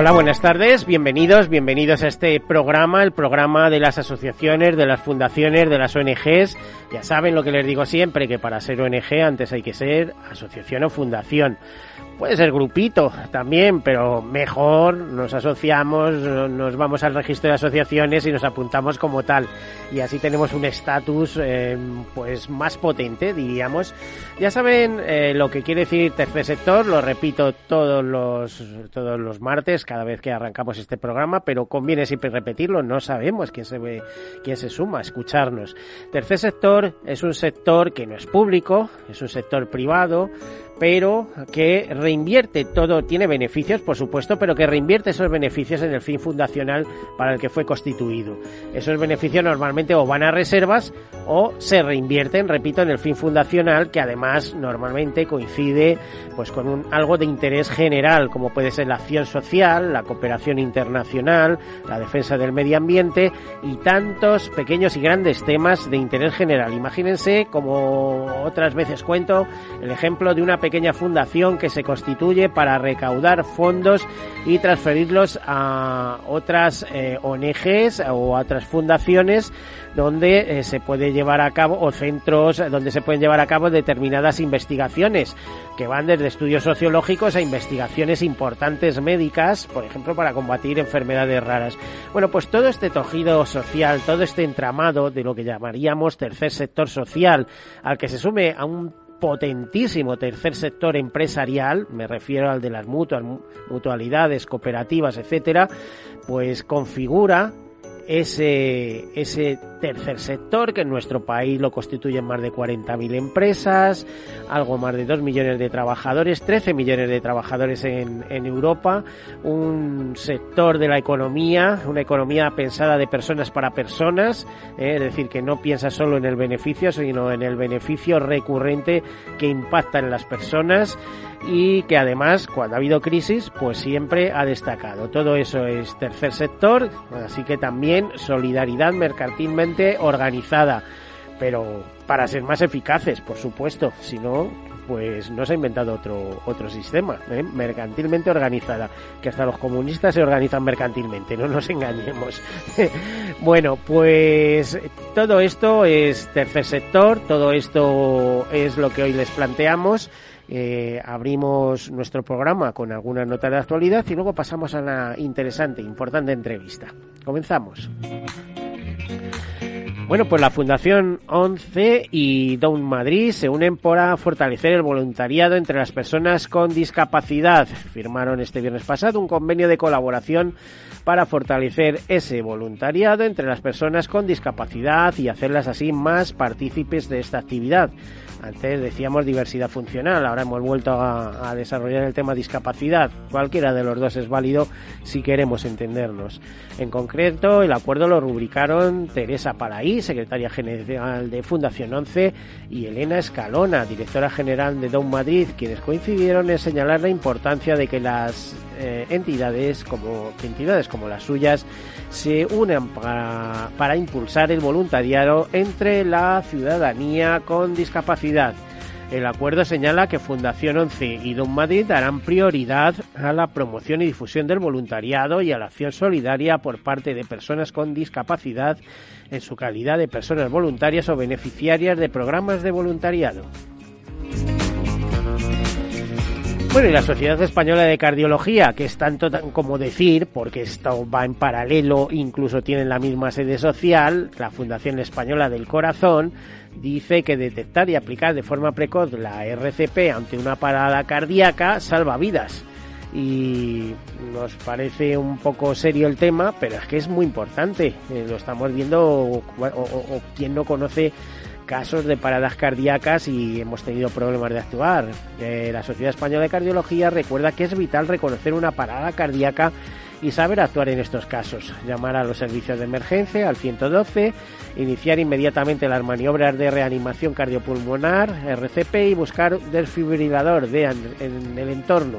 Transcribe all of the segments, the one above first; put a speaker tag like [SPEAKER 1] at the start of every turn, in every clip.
[SPEAKER 1] Hola, buenas tardes, bienvenidos, bienvenidos a este programa, el programa de las asociaciones, de las fundaciones, de las ONGs. Ya saben lo que les digo siempre, que para ser ONG antes hay que ser asociación o fundación. Puede ser grupito también, pero mejor nos asociamos, nos vamos al registro de asociaciones y nos apuntamos como tal. Y así tenemos un estatus eh, pues más potente, diríamos. Ya saben eh, lo que quiere decir tercer sector, lo repito todos los, todos los martes, cada vez que arrancamos este programa, pero conviene siempre repetirlo, no sabemos quién se, ve, quién se suma a escucharnos. Tercer sector es un sector que no es público, es un sector privado, pero que reinvierte todo, tiene beneficios, por supuesto, pero que reinvierte esos beneficios en el fin fundacional para el que fue constituido. Esos beneficios normalmente o van a reservas o se reinvierten, repito, en el fin fundacional, que además normalmente coincide pues con algo de interés general, como puede ser la acción social, la cooperación internacional, la defensa del medio ambiente y tantos pequeños y grandes temas de interés general. Imagínense, como otras veces cuento, el ejemplo de una pequeña fundación que se constituye para recaudar fondos y transferirlos a otras eh, ONGs o a otras fundaciones donde eh, se puede llevar a cabo o centros donde se pueden llevar a cabo determinadas investigaciones que van desde estudios sociológicos a investigaciones importantes médicas, por ejemplo, para combatir enfermedades raras. Bueno, pues todo este tejido social, todo este entramado de lo que llamaríamos tercer sector social, al que se sume a un potentísimo tercer sector empresarial, me refiero al de las mutuas, mutualidades, cooperativas, etcétera, pues configura ese, ese tercer sector, que en nuestro país lo constituyen más de 40.000 empresas, algo más de 2 millones de trabajadores, 13 millones de trabajadores en, en Europa, un sector de la economía, una economía pensada de personas para personas, eh, es decir, que no piensa solo en el beneficio, sino en el beneficio recurrente que impacta en las personas y que además cuando ha habido crisis pues siempre ha destacado. Todo eso es tercer sector, así que también solidaridad mercantilmente organizada, pero para ser más eficaces, por supuesto, si no pues no se ha inventado otro otro sistema, ¿eh? mercantilmente organizada, que hasta los comunistas se organizan mercantilmente, no nos engañemos. bueno, pues todo esto es tercer sector, todo esto es lo que hoy les planteamos eh, abrimos nuestro programa con alguna nota de actualidad y luego pasamos a una interesante, importante entrevista. Comenzamos. Bueno, pues la Fundación 11 y Down Madrid se unen para fortalecer el voluntariado entre las personas con discapacidad. Firmaron este viernes pasado un convenio de colaboración para fortalecer ese voluntariado entre las personas con discapacidad y hacerlas así más partícipes de esta actividad. Antes decíamos diversidad funcional, ahora hemos vuelto a, desarrollar el tema discapacidad. Cualquiera de los dos es válido si queremos entendernos. En concreto, el acuerdo lo rubricaron Teresa Paraí, secretaria general de Fundación 11, y Elena Escalona, directora general de Down Madrid, quienes coincidieron en señalar la importancia de que las eh, entidades como entidades como las suyas se unan para impulsar el voluntariado entre la ciudadanía con discapacidad. El acuerdo señala que Fundación 11 y Don Madrid darán prioridad a la promoción y difusión del voluntariado y a la acción solidaria por parte de personas con discapacidad en su calidad de personas voluntarias o beneficiarias de programas de voluntariado. Bueno, y la Sociedad Española de Cardiología, que es tanto como decir, porque esto va en paralelo, incluso tienen la misma sede social, la Fundación Española del Corazón, dice que detectar y aplicar de forma precoz la RCP ante una parada cardíaca salva vidas. Y nos parece un poco serio el tema, pero es que es muy importante. Eh, lo estamos viendo, o, quien no conoce casos de paradas cardíacas y hemos tenido problemas de actuar. Eh, la Sociedad Española de Cardiología recuerda que es vital reconocer una parada cardíaca y saber actuar en estos casos. Llamar a los servicios de emergencia, al 112, iniciar inmediatamente las maniobras de reanimación cardiopulmonar, RCP y buscar desfibrilador de, en el entorno.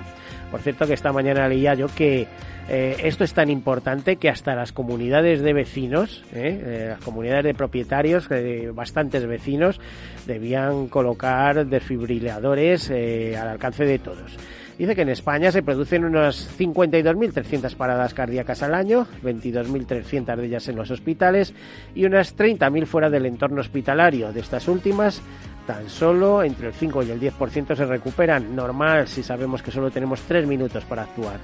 [SPEAKER 1] Por cierto que esta mañana leía yo que eh, esto es tan importante que hasta las comunidades de vecinos, eh, eh, las comunidades de propietarios, bastantes vecinos, debían colocar desfibriladores al alcance de todos. Dice que en España se producen unas 52.300 paradas cardíacas al año, 22.300 de ellas en los hospitales y unas 30.000 fuera del entorno hospitalario. De estas últimas, tan solo entre el 5 y el 10% se recuperan. Normal si sabemos que solo tenemos 3 minutos para actuar.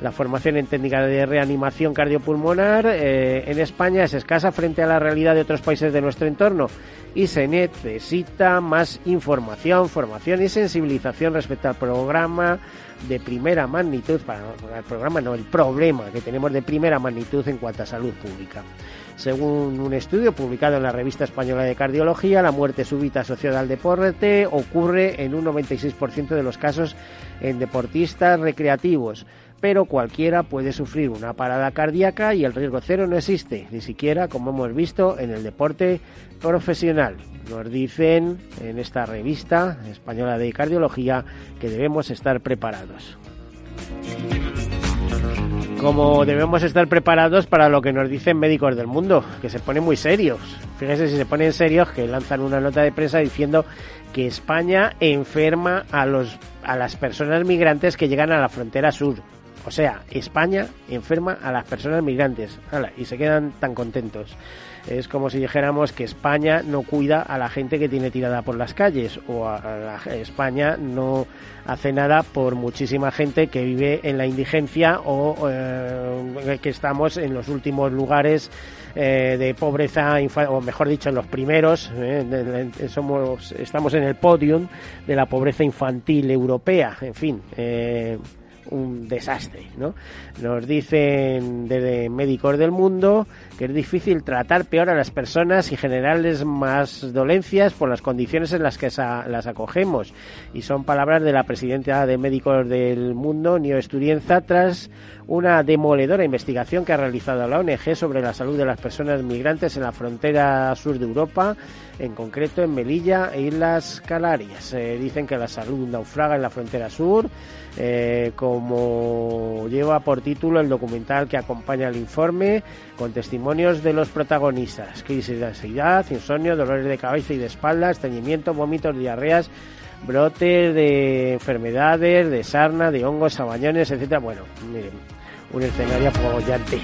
[SPEAKER 1] La formación en técnica de reanimación cardiopulmonar eh, en España es escasa frente a la realidad de otros países de nuestro entorno y se necesita más información, formación y sensibilización respecto al programa de primera magnitud, para el programa no, el problema que tenemos de primera magnitud en cuanto a salud pública. Según un estudio publicado en la revista española de cardiología, la muerte súbita asociada al deporte ocurre en un 96% de los casos en deportistas recreativos pero cualquiera puede sufrir una parada cardíaca y el riesgo cero no existe, ni siquiera como hemos visto en el deporte profesional. Nos dicen en esta revista española de cardiología que debemos estar preparados. Como debemos estar preparados para lo que nos dicen médicos del mundo, que se ponen muy serios. Fíjense si se ponen serios que lanzan una nota de prensa diciendo que España enferma a los a las personas migrantes que llegan a la frontera sur o sea, España enferma a las personas migrantes y se quedan tan contentos. Es como si dijéramos que España no cuida a la gente que tiene tirada por las calles o a España no hace nada por muchísima gente que vive en la indigencia o eh, que estamos en los últimos lugares eh, de pobreza, o mejor dicho, en los primeros, eh, somos, estamos en el podium de la pobreza infantil europea, en fin un desastre, ¿no? Nos dicen desde médicos del mundo que es difícil tratar peor a las personas y generarles más dolencias por las condiciones en las que las acogemos. Y son palabras de la presidenta de Médicos del Mundo, Nio Esturienza, tras una demoledora investigación que ha realizado la ONG sobre la salud de las personas migrantes en la frontera sur de Europa, en concreto en Melilla e Islas Canarias. dicen que la salud naufraga en la frontera sur, eh, como lleva por título el documental que acompaña el informe, con testimonios de los protagonistas, crisis de ansiedad, insomnio, dolores de cabeza y de espalda, estreñimiento, vómitos, diarreas, brotes de enfermedades, de sarna, de hongos, sabañones, etcétera. Bueno, miren, un escenario apoyante.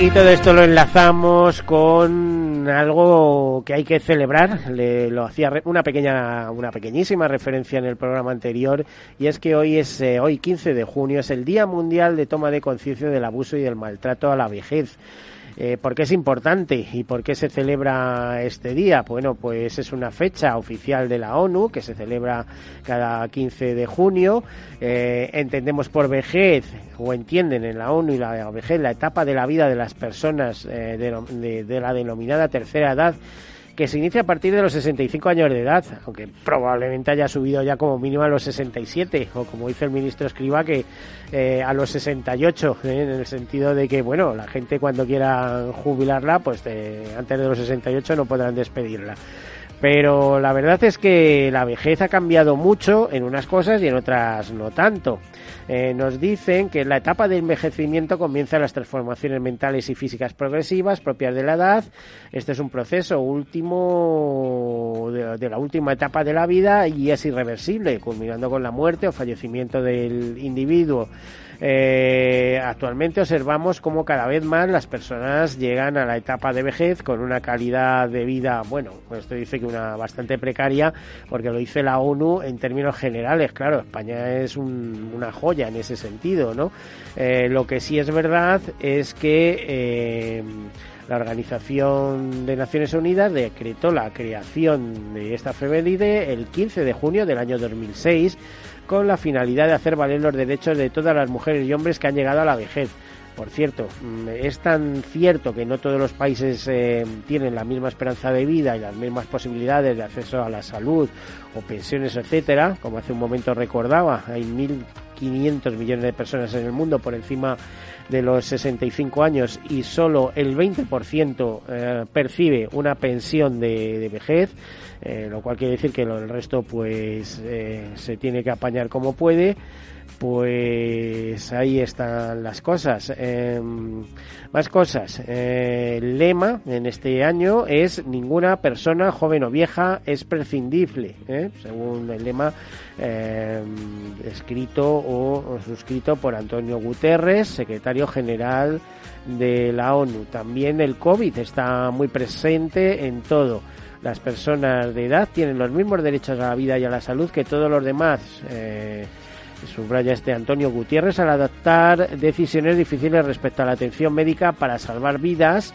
[SPEAKER 1] Y todo esto lo enlazamos con algo que hay que celebrar. Le, lo hacía una pequeña, una pequeñísima referencia en el programa anterior y es que hoy es eh, hoy 15 de junio es el Día Mundial de Toma de Conciencia del Abuso y del Maltrato a la Vejez. Eh, ¿Por qué es importante y por qué se celebra este día? Bueno, pues es una fecha oficial de la ONU que se celebra cada 15 de junio. Eh, entendemos por vejez, o entienden en la ONU y la vejez, la etapa de la vida de las personas eh, de la denominada tercera edad que se inicia a partir de los 65 años de edad, aunque probablemente haya subido ya como mínimo a los 67, o como dice el ministro Escriba, que eh, a los 68, eh, en el sentido de que, bueno, la gente cuando quiera jubilarla, pues eh, antes de los 68 no podrán despedirla. Pero la verdad es que la vejez ha cambiado mucho en unas cosas y en otras no tanto. Eh, nos dicen que en la etapa de envejecimiento comienzan las transformaciones mentales y físicas progresivas propias de la edad. Este es un proceso último de, la última etapa de la vida y es irreversible, culminando con la muerte o fallecimiento del individuo. Eh, actualmente observamos cómo cada vez más las personas llegan a la etapa de vejez con una calidad de vida, bueno, pues esto dice que una bastante precaria, porque lo dice la ONU en términos generales. Claro, España es una joya en ese sentido, ¿no? Eh, lo que sí es verdad es que eh, la Organización de Naciones Unidas decretó la creación de esta efeméride el 15 de junio del año 2006 con la finalidad de hacer valer los derechos de todas las mujeres y hombres que han llegado a la vejez. Por cierto, mm, es tan cierto que no todos los países eh, tienen la misma esperanza de vida y las mismas posibilidades de acceso a la salud o pensiones, etcétera, como hace un momento recordaba, hay 1.500 millones de personas en el mundo por encima de los 65 años y solo el 20% eh, percibe una pensión de, vejez, eh, lo cual quiere decir que el resto pues eh, se tiene que apañar como puede pues ahí están las cosas. Em, más cosas. el lema en este año es ninguna persona joven o vieja es prescindible, según el lema em, escrito o, suscrito por Antonio Guterres, secretario general de la ONU. También el COVID está muy presente en todo. Las personas de edad tienen los mismos derechos a la vida y a la salud que todos los demás. Eh, subraya este Antonio Gutiérrez al adaptar decisiones difíciles respecto a la atención médica para salvar vidas.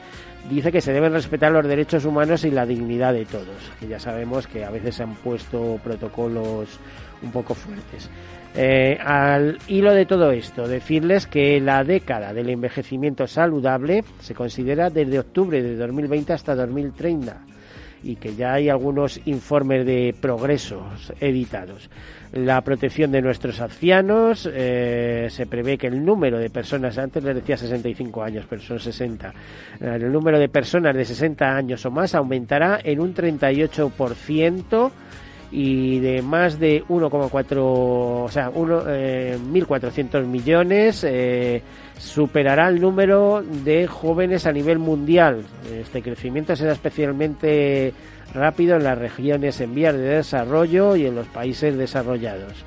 [SPEAKER 1] Dice que se deben respetar los derechos humanos y la dignidad de todos. Que ya sabemos que a veces se han puesto protocolos un poco fuertes. Eh, al hilo de todo esto, decirles que la década del envejecimiento saludable se considera desde octubre de 2020 hasta 2030 y que ya hay algunos informes de progresos editados. La protección de nuestros ancianos, eh, se prevé que el número de personas, antes les decía 65 años, pero son 60, el número de personas de 60 años o más aumentará en un 38% y de más de 1,4, o sea, 1.400 eh, millones, eh, superará el número de jóvenes a nivel mundial. Este crecimiento será especialmente rápido en las regiones en vías de desarrollo y en los países desarrollados.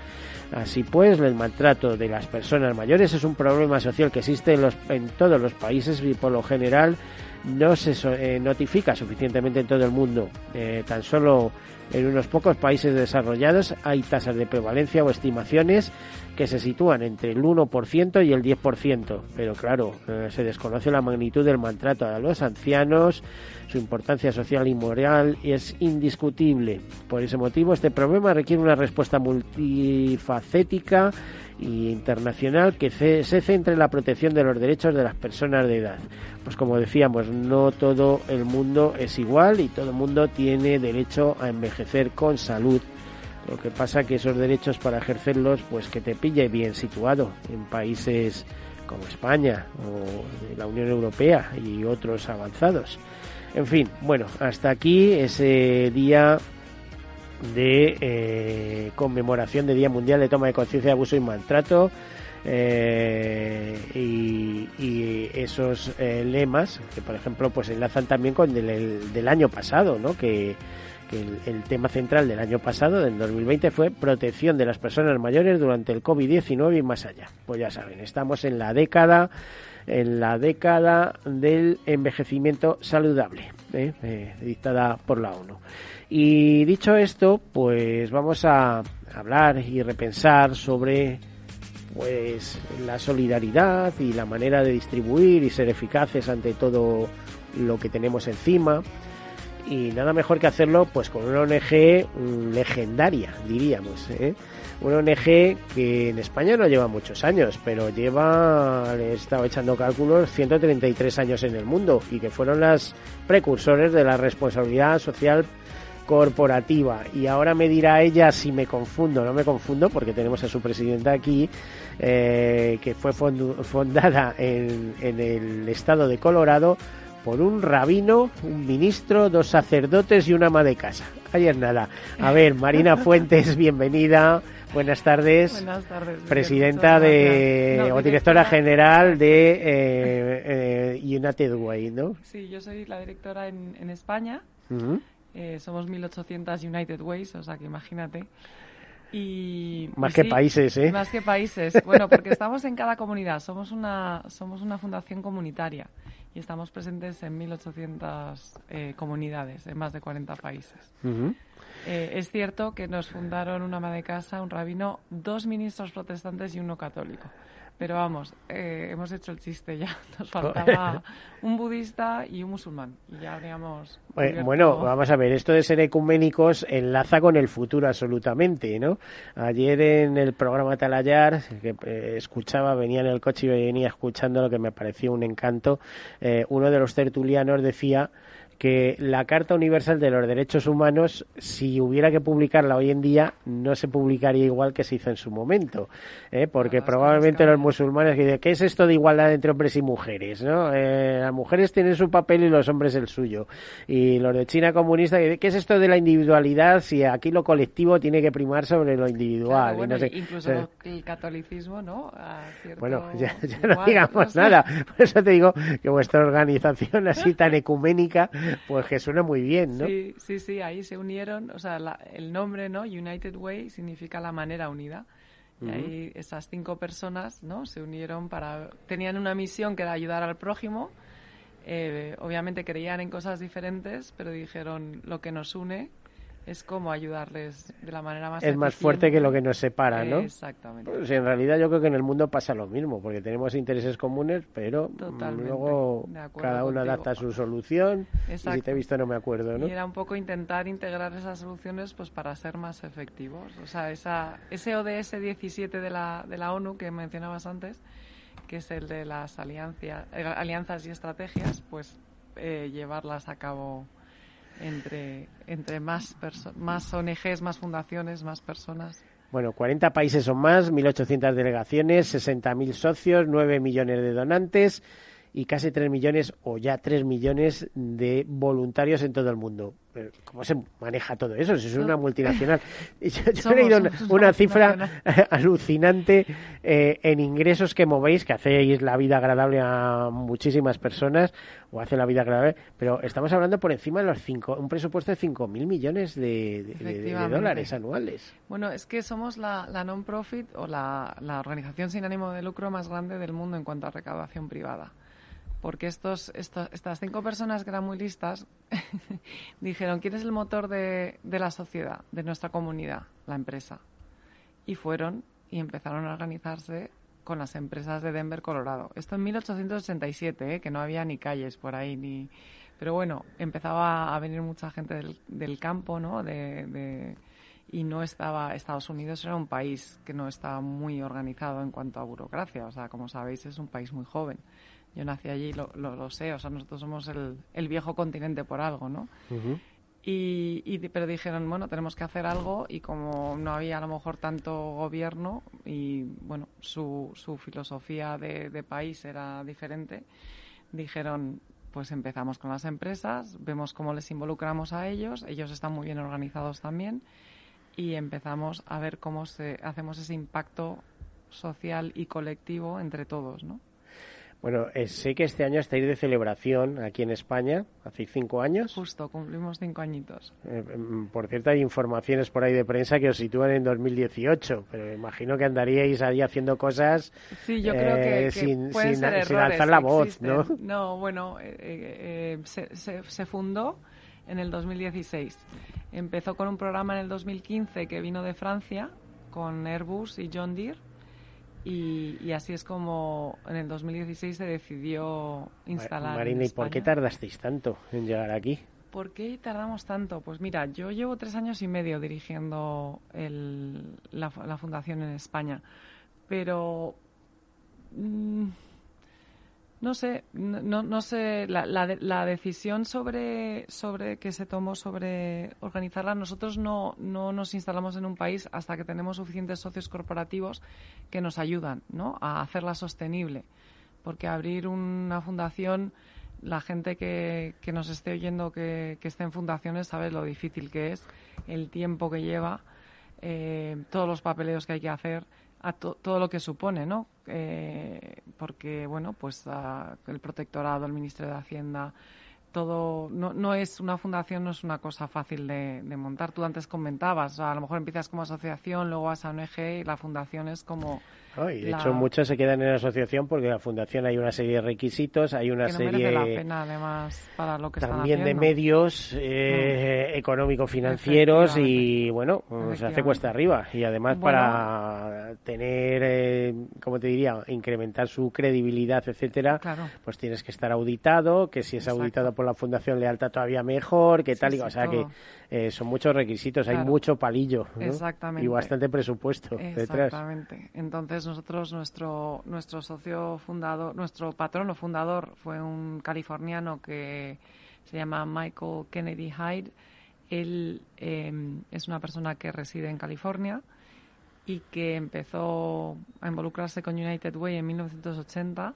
[SPEAKER 1] Así pues, el maltrato de las personas mayores es un problema social que existe en, los, en todos los países y por lo general no se eh, notifica suficientemente en todo el mundo. tan solo en unos pocos países desarrollados hay tasas de prevalencia o estimaciones que se sitúan entre el 1% y el 10%, pero claro, eh, se desconoce la magnitud del maltrato a los ancianos, su importancia social y moral es indiscutible. Por ese motivo, este problema requiere una respuesta multifacética internacional que se, centre en la protección de los derechos de las personas de edad. Pues como decíamos, no todo el mundo es igual y todo el mundo tiene derecho a envejecer con salud. Lo que pasa que esos derechos para ejercerlos, pues que te pille bien situado en países como España o la Unión Europea y otros avanzados. En fin, bueno, hasta aquí ese día de eh, conmemoración de Día Mundial de Toma de Conciencia de Abuso y Maltrato. Eh, y, esos eh, lemas que por ejemplo pues enlazan también con el del año pasado ¿no? que, el, tema central del año pasado del 2020 fue protección de las personas mayores durante el COVID-19 y más allá pues ya saben estamos en la década en la década del envejecimiento saludable dictada por la ONU y dicho esto, pues vamos a hablar y repensar sobre pues la solidaridad y la manera de distribuir y ser eficaces ante todo lo que tenemos encima y nada mejor que hacerlo pues con una ONG legendaria diríamos ¿eh? una ONG que en España no lleva muchos años pero lleva he estado echando cálculos 133 años en el mundo y que fueron las precursores de la responsabilidad social corporativa. Y ahora me dirá ella si me confundo, no me confundo porque tenemos a su presidenta aquí, eh, que fue fundada en, en el estado de Colorado por un rabino, un ministro, dos sacerdotes y una ama de casa. Es nada. A ver, Marina Fuentes, bienvenida. Buenas tardes.
[SPEAKER 2] Buenas tardes.
[SPEAKER 1] Presidenta de, o directora general de eh, eh, United Way, ¿no?
[SPEAKER 2] Sí, yo soy la directora en, en España. Eh, somos 1.800 United Ways, o sea que imagínate. Y,
[SPEAKER 1] más que países, ¿eh?
[SPEAKER 2] Más que países. Bueno, porque estamos en cada comunidad. Somos una, somos una fundación comunitaria y estamos presentes en 1.800 eh, comunidades en más de 40 países. Eh, es cierto que nos fundaron una ama de casa, un rabino, dos ministros protestantes y uno católico. Pero vamos, eh, hemos hecho el chiste ya. Nos faltaba un budista y un musulmán. Y ya habríamos.
[SPEAKER 1] Bueno, vamos a ver, esto de ser ecuménicos enlaza con el futuro absolutamente, ¿no? Ayer en el programa Talayar, que eh, escuchaba, venía en el coche y venía escuchando lo que me pareció un encanto, eh, uno de los tertulianos decía que la Carta Universal de los Derechos Humanos, si hubiera que publicarla hoy en día, no se publicaría igual que se hizo en su momento, ¿eh? porque probablemente los musulmanes dicen, ¿qué es esto de igualdad entre hombres y mujeres? ¿no? Eh, las mujeres tienen su papel y los hombres el suyo. Y los de China comunista, ¿qué es esto de la individualidad si aquí lo colectivo tiene que primar sobre lo individual?
[SPEAKER 2] incluso el catolicismo, ¿no?
[SPEAKER 1] bueno, ya, no digamos nada. Por eso te digo que vuestra organización así tan ecuménica pues que suena muy bien, ¿no?
[SPEAKER 2] Sí, sí, sí, ahí se unieron, o sea, el nombre, ¿no? United Way significa la manera unida. Y ahí esas cinco personas, ¿no? Se unieron para... Tenían una misión que era ayudar al prójimo. Eh, obviamente creían en cosas diferentes, pero dijeron lo que nos une es como ayudarles de la manera más
[SPEAKER 1] es más fuerte que lo que nos separa, ¿no?
[SPEAKER 2] Exactamente.
[SPEAKER 1] Pues en realidad yo creo que en el mundo pasa lo mismo, porque tenemos intereses comunes, pero luego cada uno adapta su solución. Y si te he visto no me acuerdo, ¿no?
[SPEAKER 2] Y era un poco intentar integrar esas soluciones pues para ser más efectivos. O sea, esa, ese ODS 17 de la, de la ONU que mencionabas antes, que es el de las alianzas, eh, alianzas y estrategias, pues eh, llevarlas a cabo entre, entre más, más ONGs, más fundaciones, más personas.
[SPEAKER 1] Bueno, 40 países o más, 1.800 delegaciones, 60.000 socios, 9 millones de donantes y casi 3 millones o ya 3 millones de voluntarios en todo el mundo. ¿Cómo se maneja todo eso? Si es una multinacional. Yo, he leído una, cifra alucinante eh, en ingresos que movéis, que hacéis la vida agradable a muchísimas personas, o hace la vida agradable, pero estamos hablando por encima de los cinco, un presupuesto de 5.000 millones de, dólares anuales.
[SPEAKER 2] Bueno, es que somos la, non-profit o la organización sin ánimo de lucro más grande del mundo en cuanto a recaudación privada porque estos, estas cinco personas que eran muy listas dijeron, ¿quién es el motor de, la sociedad, de nuestra comunidad? La empresa. Y fueron y empezaron a organizarse con las empresas de Denver, Colorado. Esto en 1887, ¿eh? que no había ni calles por ahí, ni... Pero bueno, empezaba a venir mucha gente del, campo, ¿no? Y no estaba... Estados Unidos era un país que no estaba muy organizado en cuanto a burocracia. O sea, como sabéis, es un país muy joven. Yo nací allí, lo, lo, sé, o sea, nosotros somos el, el viejo continente por algo, ¿no? y, y, pero dijeron, bueno, tenemos que hacer algo y como no había a lo mejor tanto gobierno y, bueno, su, su filosofía de, de país era diferente, dijeron, pues empezamos con las empresas, vemos cómo les involucramos a ellos, ellos están muy bien organizados también y empezamos a ver cómo se, hacemos ese impacto social y colectivo entre todos, ¿no?
[SPEAKER 1] Bueno, eh, sé que este año estáis de celebración aquí en España, hace cinco años.
[SPEAKER 2] Justo, cumplimos cinco añitos.
[SPEAKER 1] Eh, mm, por cierto, hay informaciones por ahí de prensa que os sitúan en 2018, pero imagino que andaríais ahí haciendo cosas
[SPEAKER 2] sí, yo creo que,
[SPEAKER 1] eh, sin, sin, alzar la voz, ¿no?
[SPEAKER 2] No, bueno, se, se, se fundó en el 2016. Empezó con un programa en el 2015 que vino de Francia con Airbus y John Deere y, así es como en el 2016 se decidió instalar.
[SPEAKER 1] Marina, ¿y por qué tardasteis tanto en llegar aquí?
[SPEAKER 2] ¿Por qué tardamos tanto? Pues mira, yo llevo tres años y medio dirigiendo la, fundación en España, pero mm, no sé, no, no sé, la, la, decisión sobre, sobre que se tomó sobre organizarla, nosotros no, no nos instalamos en un país hasta que tenemos suficientes socios corporativos que nos ayudan ¿no? a hacerla sostenible. Porque abrir una fundación, la gente que, que nos esté oyendo que, que esté en fundaciones sabe lo difícil que es, el tiempo que lleva, eh, todos los papeleos que hay que hacer a todo lo que supone, ¿no? Eh, porque, bueno, pues el protectorado, el Ministerio de Hacienda, todo, no, no es una fundación, no es una cosa fácil de, montar. Tú antes comentabas, a lo mejor empiezas como asociación, luego vas a ONG y la fundación es como
[SPEAKER 1] y de hecho, muchos se quedan en la asociación porque la fundación hay una serie de requisitos, hay una
[SPEAKER 2] que no
[SPEAKER 1] serie.
[SPEAKER 2] la pena, además, para lo que
[SPEAKER 1] También de medios eh, mm. económico-financieros y, bueno, se hace cuesta arriba. Y además, para tener, eh, como te diría, incrementar su credibilidad, etcétera, pues tienes que estar auditado, que si es auditado por la Fundación Lealtad todavía mejor, que tal, y, o sea que eh, son muchos requisitos, hay mucho palillo y bastante presupuesto detrás.
[SPEAKER 2] Exactamente. Entonces nosotros, nuestro, nuestro socio fundador, nuestro patrono fundador fue un californiano que se llama Michael Kennedy Hyde. Él em, es una persona que reside en California y que empezó a involucrarse con United Way en 1980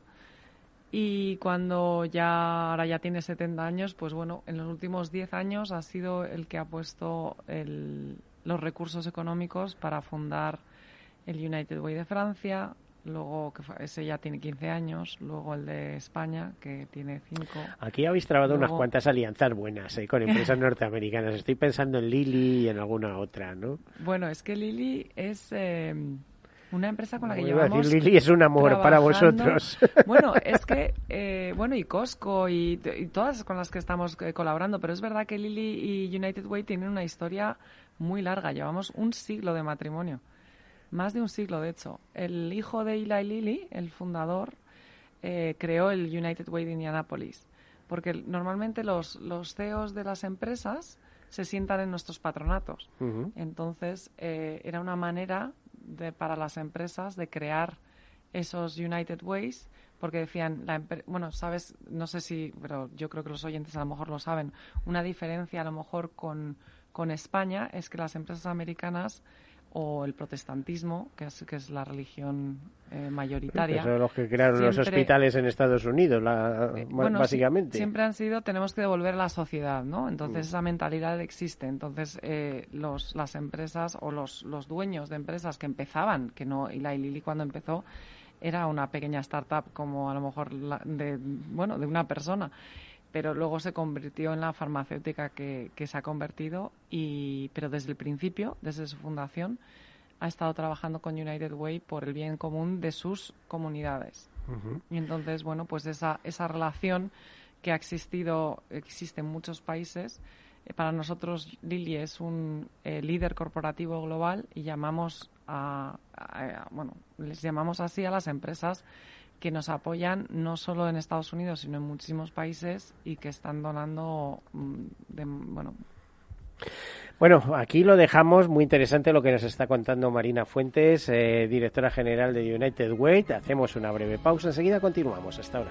[SPEAKER 2] y cuando ya ahora ya tiene 70 años, pues bueno, en los últimos 10 años ha sido el que ha puesto los recursos económicos para fundar el United Way de Francia, luego que ese ya tiene 15 años, luego el de España que tiene 5.
[SPEAKER 1] Aquí habéis trabado unas cuantas alianzas buenas ¿eh? con empresas norteamericanas. Estoy pensando en Lili y en alguna otra, ¿no?
[SPEAKER 2] Bueno, es que Lili es eh, una empresa con la que llevamos.
[SPEAKER 1] Decir, Lili es un amor para vosotros.
[SPEAKER 2] Bueno, es que, eh, bueno, y Costco y, todas con las que estamos eh, colaborando, pero es verdad que Lili y United Way tienen una historia muy larga. Llevamos un siglo de matrimonio. Más de un siglo, de hecho. El hijo de Eli Lilly, el fundador, eh, creó el United Way de Indianapolis. Porque normalmente los, los CEOs de las empresas se sientan en nuestros patronatos. Entonces, era una manera para las empresas de crear esos United Ways porque decían, la bueno, sabes, no sé si, pero yo creo que los oyentes a lo mejor lo saben, una diferencia a lo mejor con, con España es que las empresas americanas o el protestantismo, que es, que es la religión eh, mayoritaria.
[SPEAKER 1] son los que crearon los hospitales en Estados Unidos, eh, básicamente.
[SPEAKER 2] siempre han sido, tenemos que devolver a la sociedad, ¿no? Entonces mm. esa mentalidad existe. Entonces eh, los, las empresas o los, los dueños de empresas que empezaban, que no, y la Lili cuando empezó era una pequeña startup como a lo mejor de, bueno, de una persona pero luego se convirtió en la farmacéutica que, que, se ha convertido y pero desde el principio desde su fundación ha estado trabajando con United Way por el bien común de sus comunidades. Y entonces bueno pues esa esa relación que ha existido existe en muchos países. Eh, para nosotros Lili es un eh, líder corporativo global y llamamos a, bueno les llamamos así a las empresas que nos apoyan no solo en Estados Unidos, sino en muchísimos países y que están donando mm, de, bueno.
[SPEAKER 1] Bueno, aquí lo dejamos. Muy interesante lo que nos está contando Marina Fuentes, eh, directora general de United Way. Hacemos una breve pausa. Enseguida continuamos. Hasta ahora.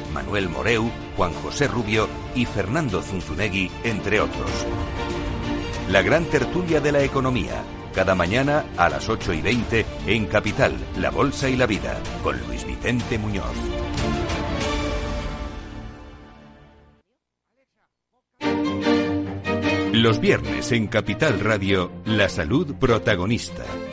[SPEAKER 3] Manuel Moreu, Juan José Rubio y Fernando Zunzunegui, entre otros. La gran tertulia de la economía, cada mañana a las 8 y 20 en Capital, La Bolsa y la Vida, con Luis Vicente Muñoz. Los viernes en Capital Radio, la salud protagonista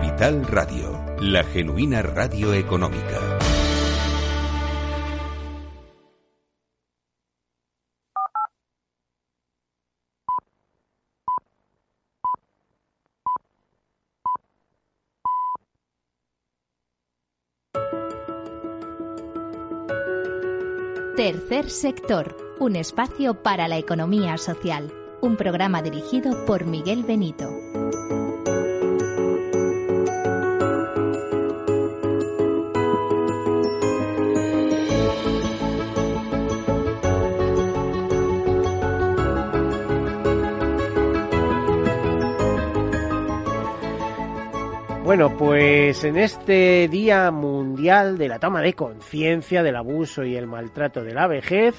[SPEAKER 3] Capital Radio, la genuina radio económica.
[SPEAKER 4] Tercer sector, un espacio para la economía social. Un programa dirigido por Miguel Benito.
[SPEAKER 1] Bueno, pues en este Día Mundial de la Toma de Conciencia del Abuso y el Maltrato de la Vejez,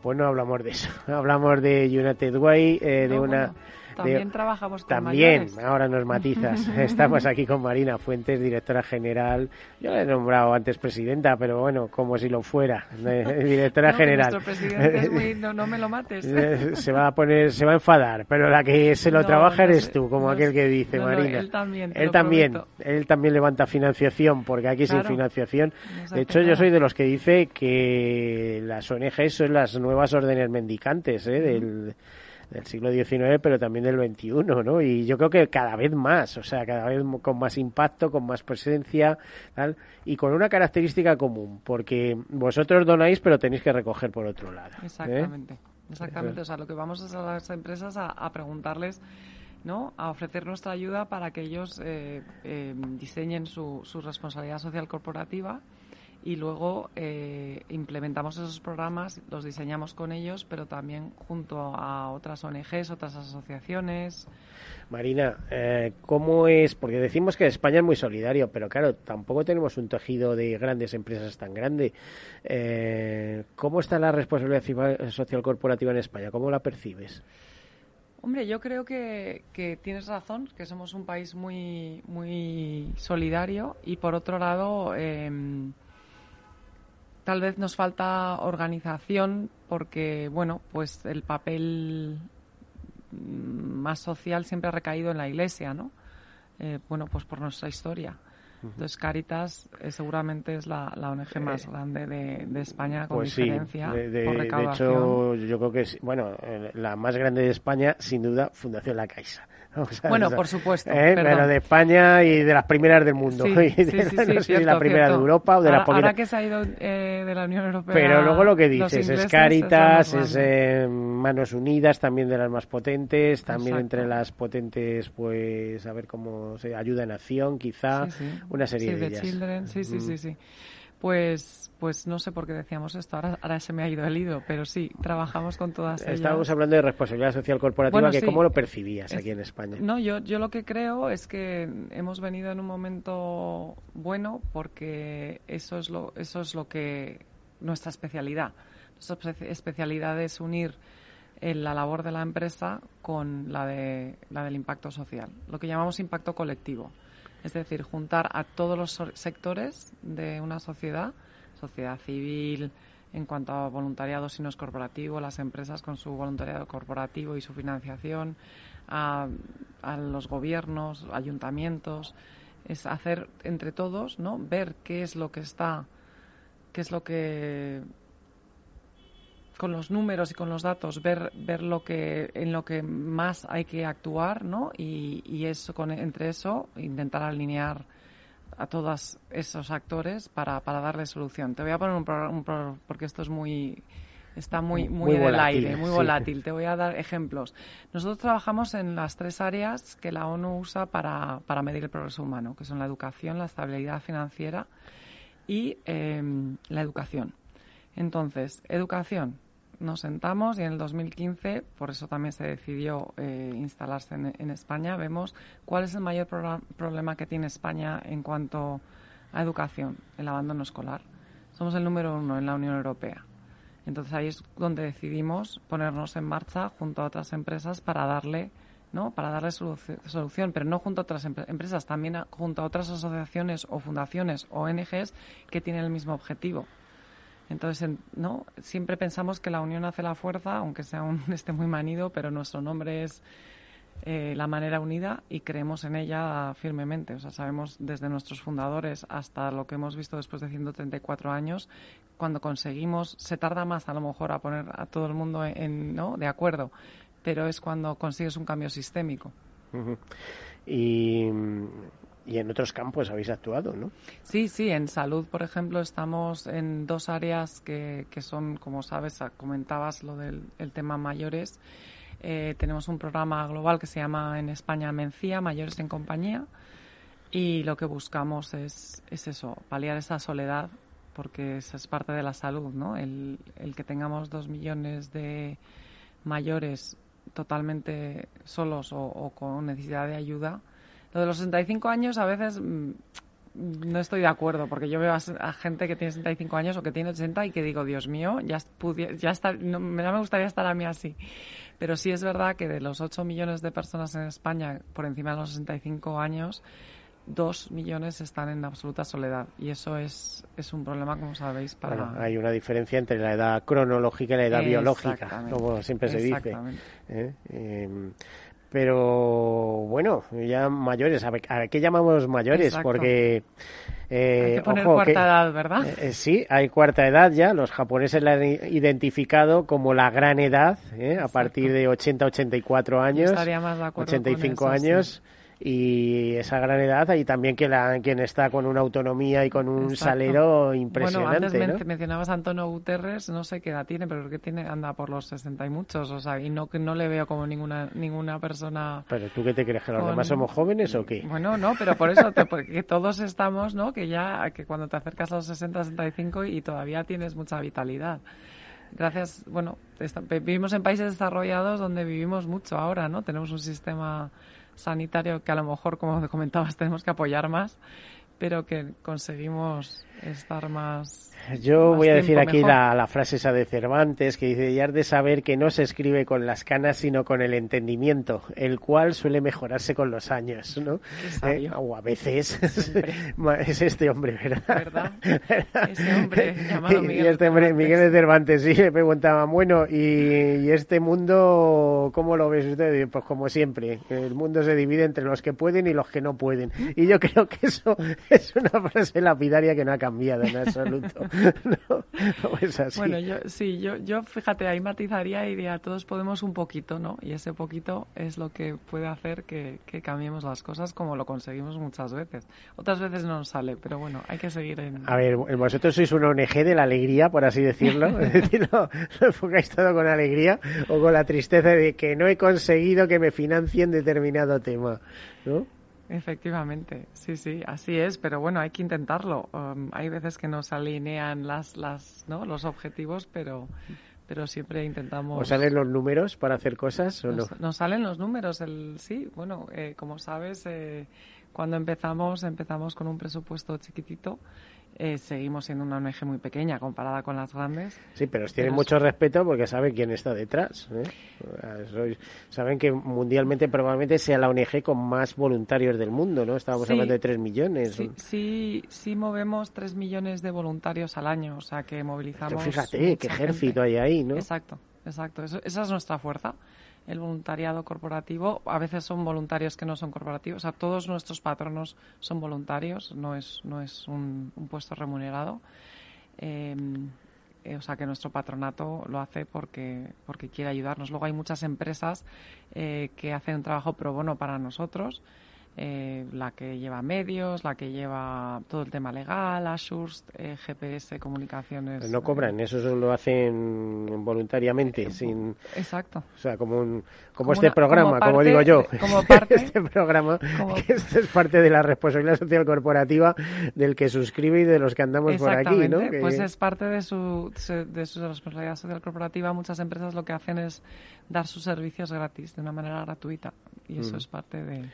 [SPEAKER 1] pues no hablamos de eso. Hablamos de United Way, eh, de
[SPEAKER 2] No,
[SPEAKER 1] una...
[SPEAKER 2] bueno, también trabajamos con
[SPEAKER 1] También,
[SPEAKER 2] mayores.
[SPEAKER 1] ahora nos matizas. Estamos aquí con Marina Fuentes, directora general. Yo la he nombrado antes presidenta, pero bueno, como si lo fuera. eh, directora
[SPEAKER 2] No, que
[SPEAKER 1] general.
[SPEAKER 2] Presidente es muy... No, no me lo mates.
[SPEAKER 1] Eh, se va a poner, se va a enfadar, pero la que se lo
[SPEAKER 2] No,
[SPEAKER 1] trabaja eres tú, como aquel que dice Marina.
[SPEAKER 2] él también,
[SPEAKER 1] él también, él también levanta financiación, porque aquí sin financiación. De hecho, yo soy de los que dice que las ONG son las nuevas órdenes mendicantes ¿eh? del, del siglo XIX, pero también del XXI, ¿no? Y yo creo que cada vez más, o sea, cada vez con más impacto, con más presencia, tal, y con una característica común, porque vosotros donáis, pero tenéis que recoger por otro lado. ¿eh?
[SPEAKER 2] Exactamente, exactamente. O sea, lo que vamos es a las empresas a, a preguntarles, ¿no? A ofrecer nuestra ayuda para que ellos eh, eh, diseñen su, su responsabilidad social corporativa y luego eh, implementamos esos programas, los diseñamos con ellos, pero también junto a otras ONGs, otras asociaciones.
[SPEAKER 1] Marina, eh, ¿cómo es? Porque decimos que España es muy solidario, pero claro, tampoco tenemos un tejido de grandes empresas tan grande. Eh, ¿Cómo está la responsabilidad social corporativa en España? ¿Cómo la percibes?
[SPEAKER 2] Hombre, yo creo que, que tienes razón, que somos un país muy, muy solidario y por otro lado, em, tal vez nos falta organización porque, bueno, pues el papel mm, más social siempre ha recaído en la Iglesia, ¿no? Eh, bueno, pues por nuestra historia. Entonces, Caritas eh, seguramente es la, la ONG más grande de, de España con
[SPEAKER 1] Pues sí,
[SPEAKER 2] diferencia
[SPEAKER 1] de, de-
[SPEAKER 2] por
[SPEAKER 1] de
[SPEAKER 2] recaudación.
[SPEAKER 1] hecho, yo creo que es, bueno, eh, la más grande de España, sin duda, Fundación La Caixa. O sea,
[SPEAKER 2] Bueno, por supuesto,
[SPEAKER 1] ¿eh? pero de España y de las primeras del mundo.
[SPEAKER 2] Sí,
[SPEAKER 1] Y
[SPEAKER 2] sí,
[SPEAKER 1] de-
[SPEAKER 2] sí,
[SPEAKER 1] no sé si la primera
[SPEAKER 2] cierto.
[SPEAKER 1] de Europa o de
[SPEAKER 2] ahora,
[SPEAKER 1] las poquitas.
[SPEAKER 2] ahora que se ha ido eh, de la Unión Europea.
[SPEAKER 1] Pero luego lo que dices, es Caritas, es eh, Manos Unidas, también de las más potentes, también
[SPEAKER 2] Exacto.
[SPEAKER 1] entre las potentes, pues, a ver cómo se ayuda en acción, quizá, una serie de
[SPEAKER 2] the
[SPEAKER 1] ellas.
[SPEAKER 2] Children, sí, sí, sí, sí. Pues, pues no sé por qué decíamos esto, ahora, ahora se me ha ido el hilo, pero sí, trabajamos con todas ellas.
[SPEAKER 1] Estábamos hablando de responsabilidad social corporativa,
[SPEAKER 2] Bueno,
[SPEAKER 1] que
[SPEAKER 2] sí.
[SPEAKER 1] cómo lo percibías
[SPEAKER 2] Es-
[SPEAKER 1] aquí en España.
[SPEAKER 2] No, yo, yo lo que creo es que hemos venido en un momento bueno porque eso es lo, eso es lo que nuestra especialidad. Nuestra espe- especialidad es unir eh, la labor de la empresa con la de la del impacto social, lo que llamamos impacto colectivo. Es decir, juntar a todos los sectores de una sociedad, sociedad civil, en cuanto a voluntariado si no es corporativo, las empresas con su voluntariado corporativo y su financiación, a, a los gobiernos, ayuntamientos, es hacer entre todos, ¿no? Ver qué es lo que está, qué es lo que con los números y con los datos ver ver lo que en lo que más hay que actuar no y, y eso con entre eso intentar alinear a todos esos actores para, para darle solución. Te voy a poner un, pro- un pro- porque esto es muy está muy muy,
[SPEAKER 1] Muy
[SPEAKER 2] en el
[SPEAKER 1] volátil,
[SPEAKER 2] aire muy
[SPEAKER 1] sí.
[SPEAKER 2] volátil. Te voy a dar ejemplos. Nosotros trabajamos en las tres áreas que la ONU usa para, para medir el progreso humano que son la educación la estabilidad financiera y em, la educación. Entonces, educación. Nos sentamos y en el 2015, por eso también se decidió eh, instalarse en, España, vemos cuál es el mayor problema que tiene España en cuanto a educación, el abandono escolar. Somos el número uno en la Unión Europea. Entonces ahí es donde decidimos ponernos en marcha junto a otras empresas para darle ¿no? para darle solución, pero no junto a otras empresas, también junto a otras asociaciones o fundaciones o ONGs que tienen el mismo objetivo. Entonces, ¿no? Siempre pensamos que la unión hace la fuerza, aunque sea un este muy manido, pero nuestro nombre es eh, la manera unida y creemos en ella firmemente. O sea, sabemos desde nuestros fundadores hasta lo que hemos visto después de 134 años, cuando conseguimos, se tarda más a lo mejor a poner a todo el mundo en, ¿no? de acuerdo, pero es cuando consigues un cambio sistémico.
[SPEAKER 1] Y y en otros campos habéis actuado, ¿no?
[SPEAKER 2] Sí, sí, en salud, por ejemplo, estamos en dos áreas que, que son, como sabes, comentabas lo del tema mayores. Eh, tenemos un programa global que se llama en España Mencía, Mayores en Compañía, y lo que buscamos es, es eso, paliar esa soledad, porque esa es parte de la salud, ¿no? El, el que tengamos dos millones de mayores totalmente solos o, o con necesidad de ayuda, lo de los 65 años a veces mm, no estoy de acuerdo, porque yo veo a, gente que tiene 65 años o que tiene 80 y que digo, Dios mío, ya, ya, está, no, me gustaría estar a mí así. Pero sí es verdad que de los 8 millones de personas en España por encima de los 65 años, 2 millones están en absoluta soledad. Y eso es, es un problema, como sabéis, para...
[SPEAKER 1] hay una diferencia entre la edad cronológica y la edad biológica, como siempre se dice. ¿eh? Em, pero bueno, ya mayores, ¿a qué llamamos mayores? Porque...
[SPEAKER 2] Eh, hay que poner cuarta edad, ¿verdad?
[SPEAKER 1] Eh, eh, sí, hay cuarta edad ya. Los japoneses la han identificado como la gran edad, ¿eh? a partir de 80-84 años.
[SPEAKER 2] estaría más de acuerdo
[SPEAKER 1] 85 años y esa gran edad y también que la, quien está con una autonomía y con un salero impresionante.
[SPEAKER 2] Bueno,
[SPEAKER 1] antes
[SPEAKER 2] mencionabas a Antonio Guterres, no sé qué edad tiene, pero que tiene anda por los 60 y muchos, o sea, y no no le veo como ninguna ninguna persona.
[SPEAKER 1] Pero tú qué te crees que los demás somos jóvenes o qué?
[SPEAKER 2] Bueno, no, pero por eso porque todos estamos, ¿no? Que ya que cuando te acercas a los 60, 65 y todavía tienes mucha vitalidad gracias, bueno, vivimos en países desarrollados donde vivimos mucho ahora, ¿no? Tenemos un sistema sanitario que a lo mejor, como comentabas, tenemos que apoyar más, pero que conseguimos estar más
[SPEAKER 1] yo voy a decir aquí la, frase esa de Cervantes que dice, ya de saber que no se escribe con las canas sino con el entendimiento, el cual suele mejorarse con los años, ¿no?
[SPEAKER 2] Eh,
[SPEAKER 1] o a veces es este hombre,
[SPEAKER 2] ¿verdad? Ese hombre llamado Miguel.
[SPEAKER 1] Y este hombre, Miguel de Cervantes, sí, le preguntaba, bueno, ¿y, este mundo cómo lo ves usted? Pues como siempre, el mundo se divide entre los que pueden y los que no pueden. Y yo creo que eso es una frase lapidaria que no ha cambiado en absoluto. no, es así.
[SPEAKER 2] Bueno, yo, sí, yo, yo fíjate, ahí matizaría y diría, todos podemos un poquito, ¿no? Y ese poquito es lo que puede hacer que, que cambiemos las cosas como lo conseguimos muchas veces. Otras veces no nos sale, pero bueno, hay que seguir en...
[SPEAKER 1] A ver, vosotros sois una ONG de la alegría, por así decirlo. es decir, lo enfocáis todo con alegría o con la tristeza de que no he conseguido que me financien determinado tema, ¿no?
[SPEAKER 2] Efectivamente, sí, sí, así es, pero bueno, hay que intentarlo. Um, hay veces que nos alinean las, las, ¿no? los objetivos, pero, pero siempre intentamos.
[SPEAKER 1] ¿Os salen los números para hacer cosas o
[SPEAKER 2] nos,
[SPEAKER 1] no?
[SPEAKER 2] Nos salen los números, el, sí, bueno, eh, como sabes, eh, cuando empezamos, empezamos con un presupuesto chiquitito eh, seguimos siendo una ONG muy pequeña comparada con las grandes.
[SPEAKER 1] Sí, pero tienen mucho respeto porque saben quién está detrás. ¿eh? saben que mundialmente probablemente sea la ONG con más voluntarios del mundo, ¿no? Estábamos hablando de 3 millones.
[SPEAKER 2] Sí, sí, sí, movemos 3 millones de voluntarios al año, o sea que movilizamos.
[SPEAKER 1] fíjate, qué ejército hay ahí, ¿no?
[SPEAKER 2] Exacto, exacto. esa es nuestra fuerza el voluntariado corporativo. A veces son voluntarios que no son corporativos. O sea, todos nuestros patronos son voluntarios, no es, no es un, puesto remunerado. Em, eh, o sea, que nuestro patronato lo hace porque, porque quiere ayudarnos. Luego hay muchas empresas eh, que hacen un trabajo pro bono para nosotros. Eh, la que lleva medios, la que lleva todo el tema legal, Ashurs, eh, GPS, comunicaciones.
[SPEAKER 1] No cobran, eso lo hacen voluntariamente, sin.
[SPEAKER 2] Exacto.
[SPEAKER 1] O sea, como un, como, este programa, como, digo yo.
[SPEAKER 2] Como parte.
[SPEAKER 1] este programa, que es parte de la responsabilidad social corporativa del que suscribe y de los que andamos por aquí, ¿no?
[SPEAKER 2] Pues es parte de su, de su responsabilidad social corporativa. Muchas empresas lo que hacen es dar sus servicios gratis, de una manera gratuita. Y eso mm. es parte de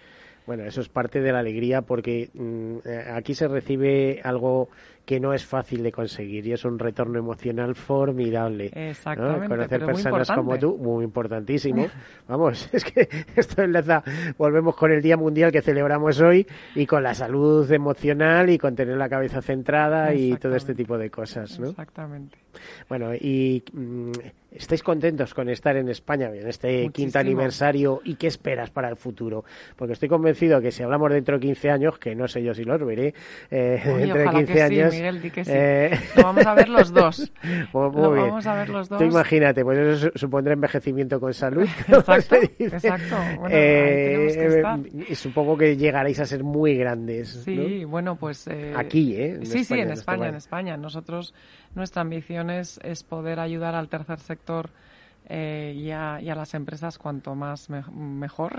[SPEAKER 1] bueno, eso es parte de la alegría porque mm, eh, aquí se recibe algo que no es fácil de conseguir y es un retorno emocional formidable.
[SPEAKER 2] Exactamente.
[SPEAKER 1] Conocer personas como tú, muy importantísimo. Vamos, es que esto enlaza, volvemos con el Día Mundial que celebramos hoy y con la salud emocional y con tener la cabeza centrada y todo este tipo de cosas, ¿no?
[SPEAKER 2] Exactamente.
[SPEAKER 1] Bueno, y mm, ¿estáis contentos con estar en España en este quinto aniversario y qué esperas para el futuro? Porque estoy convencido que si hablamos dentro de 15 años, que no sé yo si los veré, eh, dentro de 15 años,
[SPEAKER 2] Miguel, di que sí. Eh... Lo vamos a ver los dos. Pues lo vamos a ver los dos.
[SPEAKER 1] Tú imagínate, pues eso supondrá envejecimiento con salud.
[SPEAKER 2] exacto, exacto. Bueno, eh,
[SPEAKER 1] que supongo que llegaréis a ser muy grandes.
[SPEAKER 2] Sí, bueno, pues... Eh,
[SPEAKER 1] Aquí, ¿eh?
[SPEAKER 2] sí, sí, en España, en España. Nosotros, nuestra ambición es, es poder ayudar al tercer sector eh, y, a, y, a, las empresas cuanto más mejor.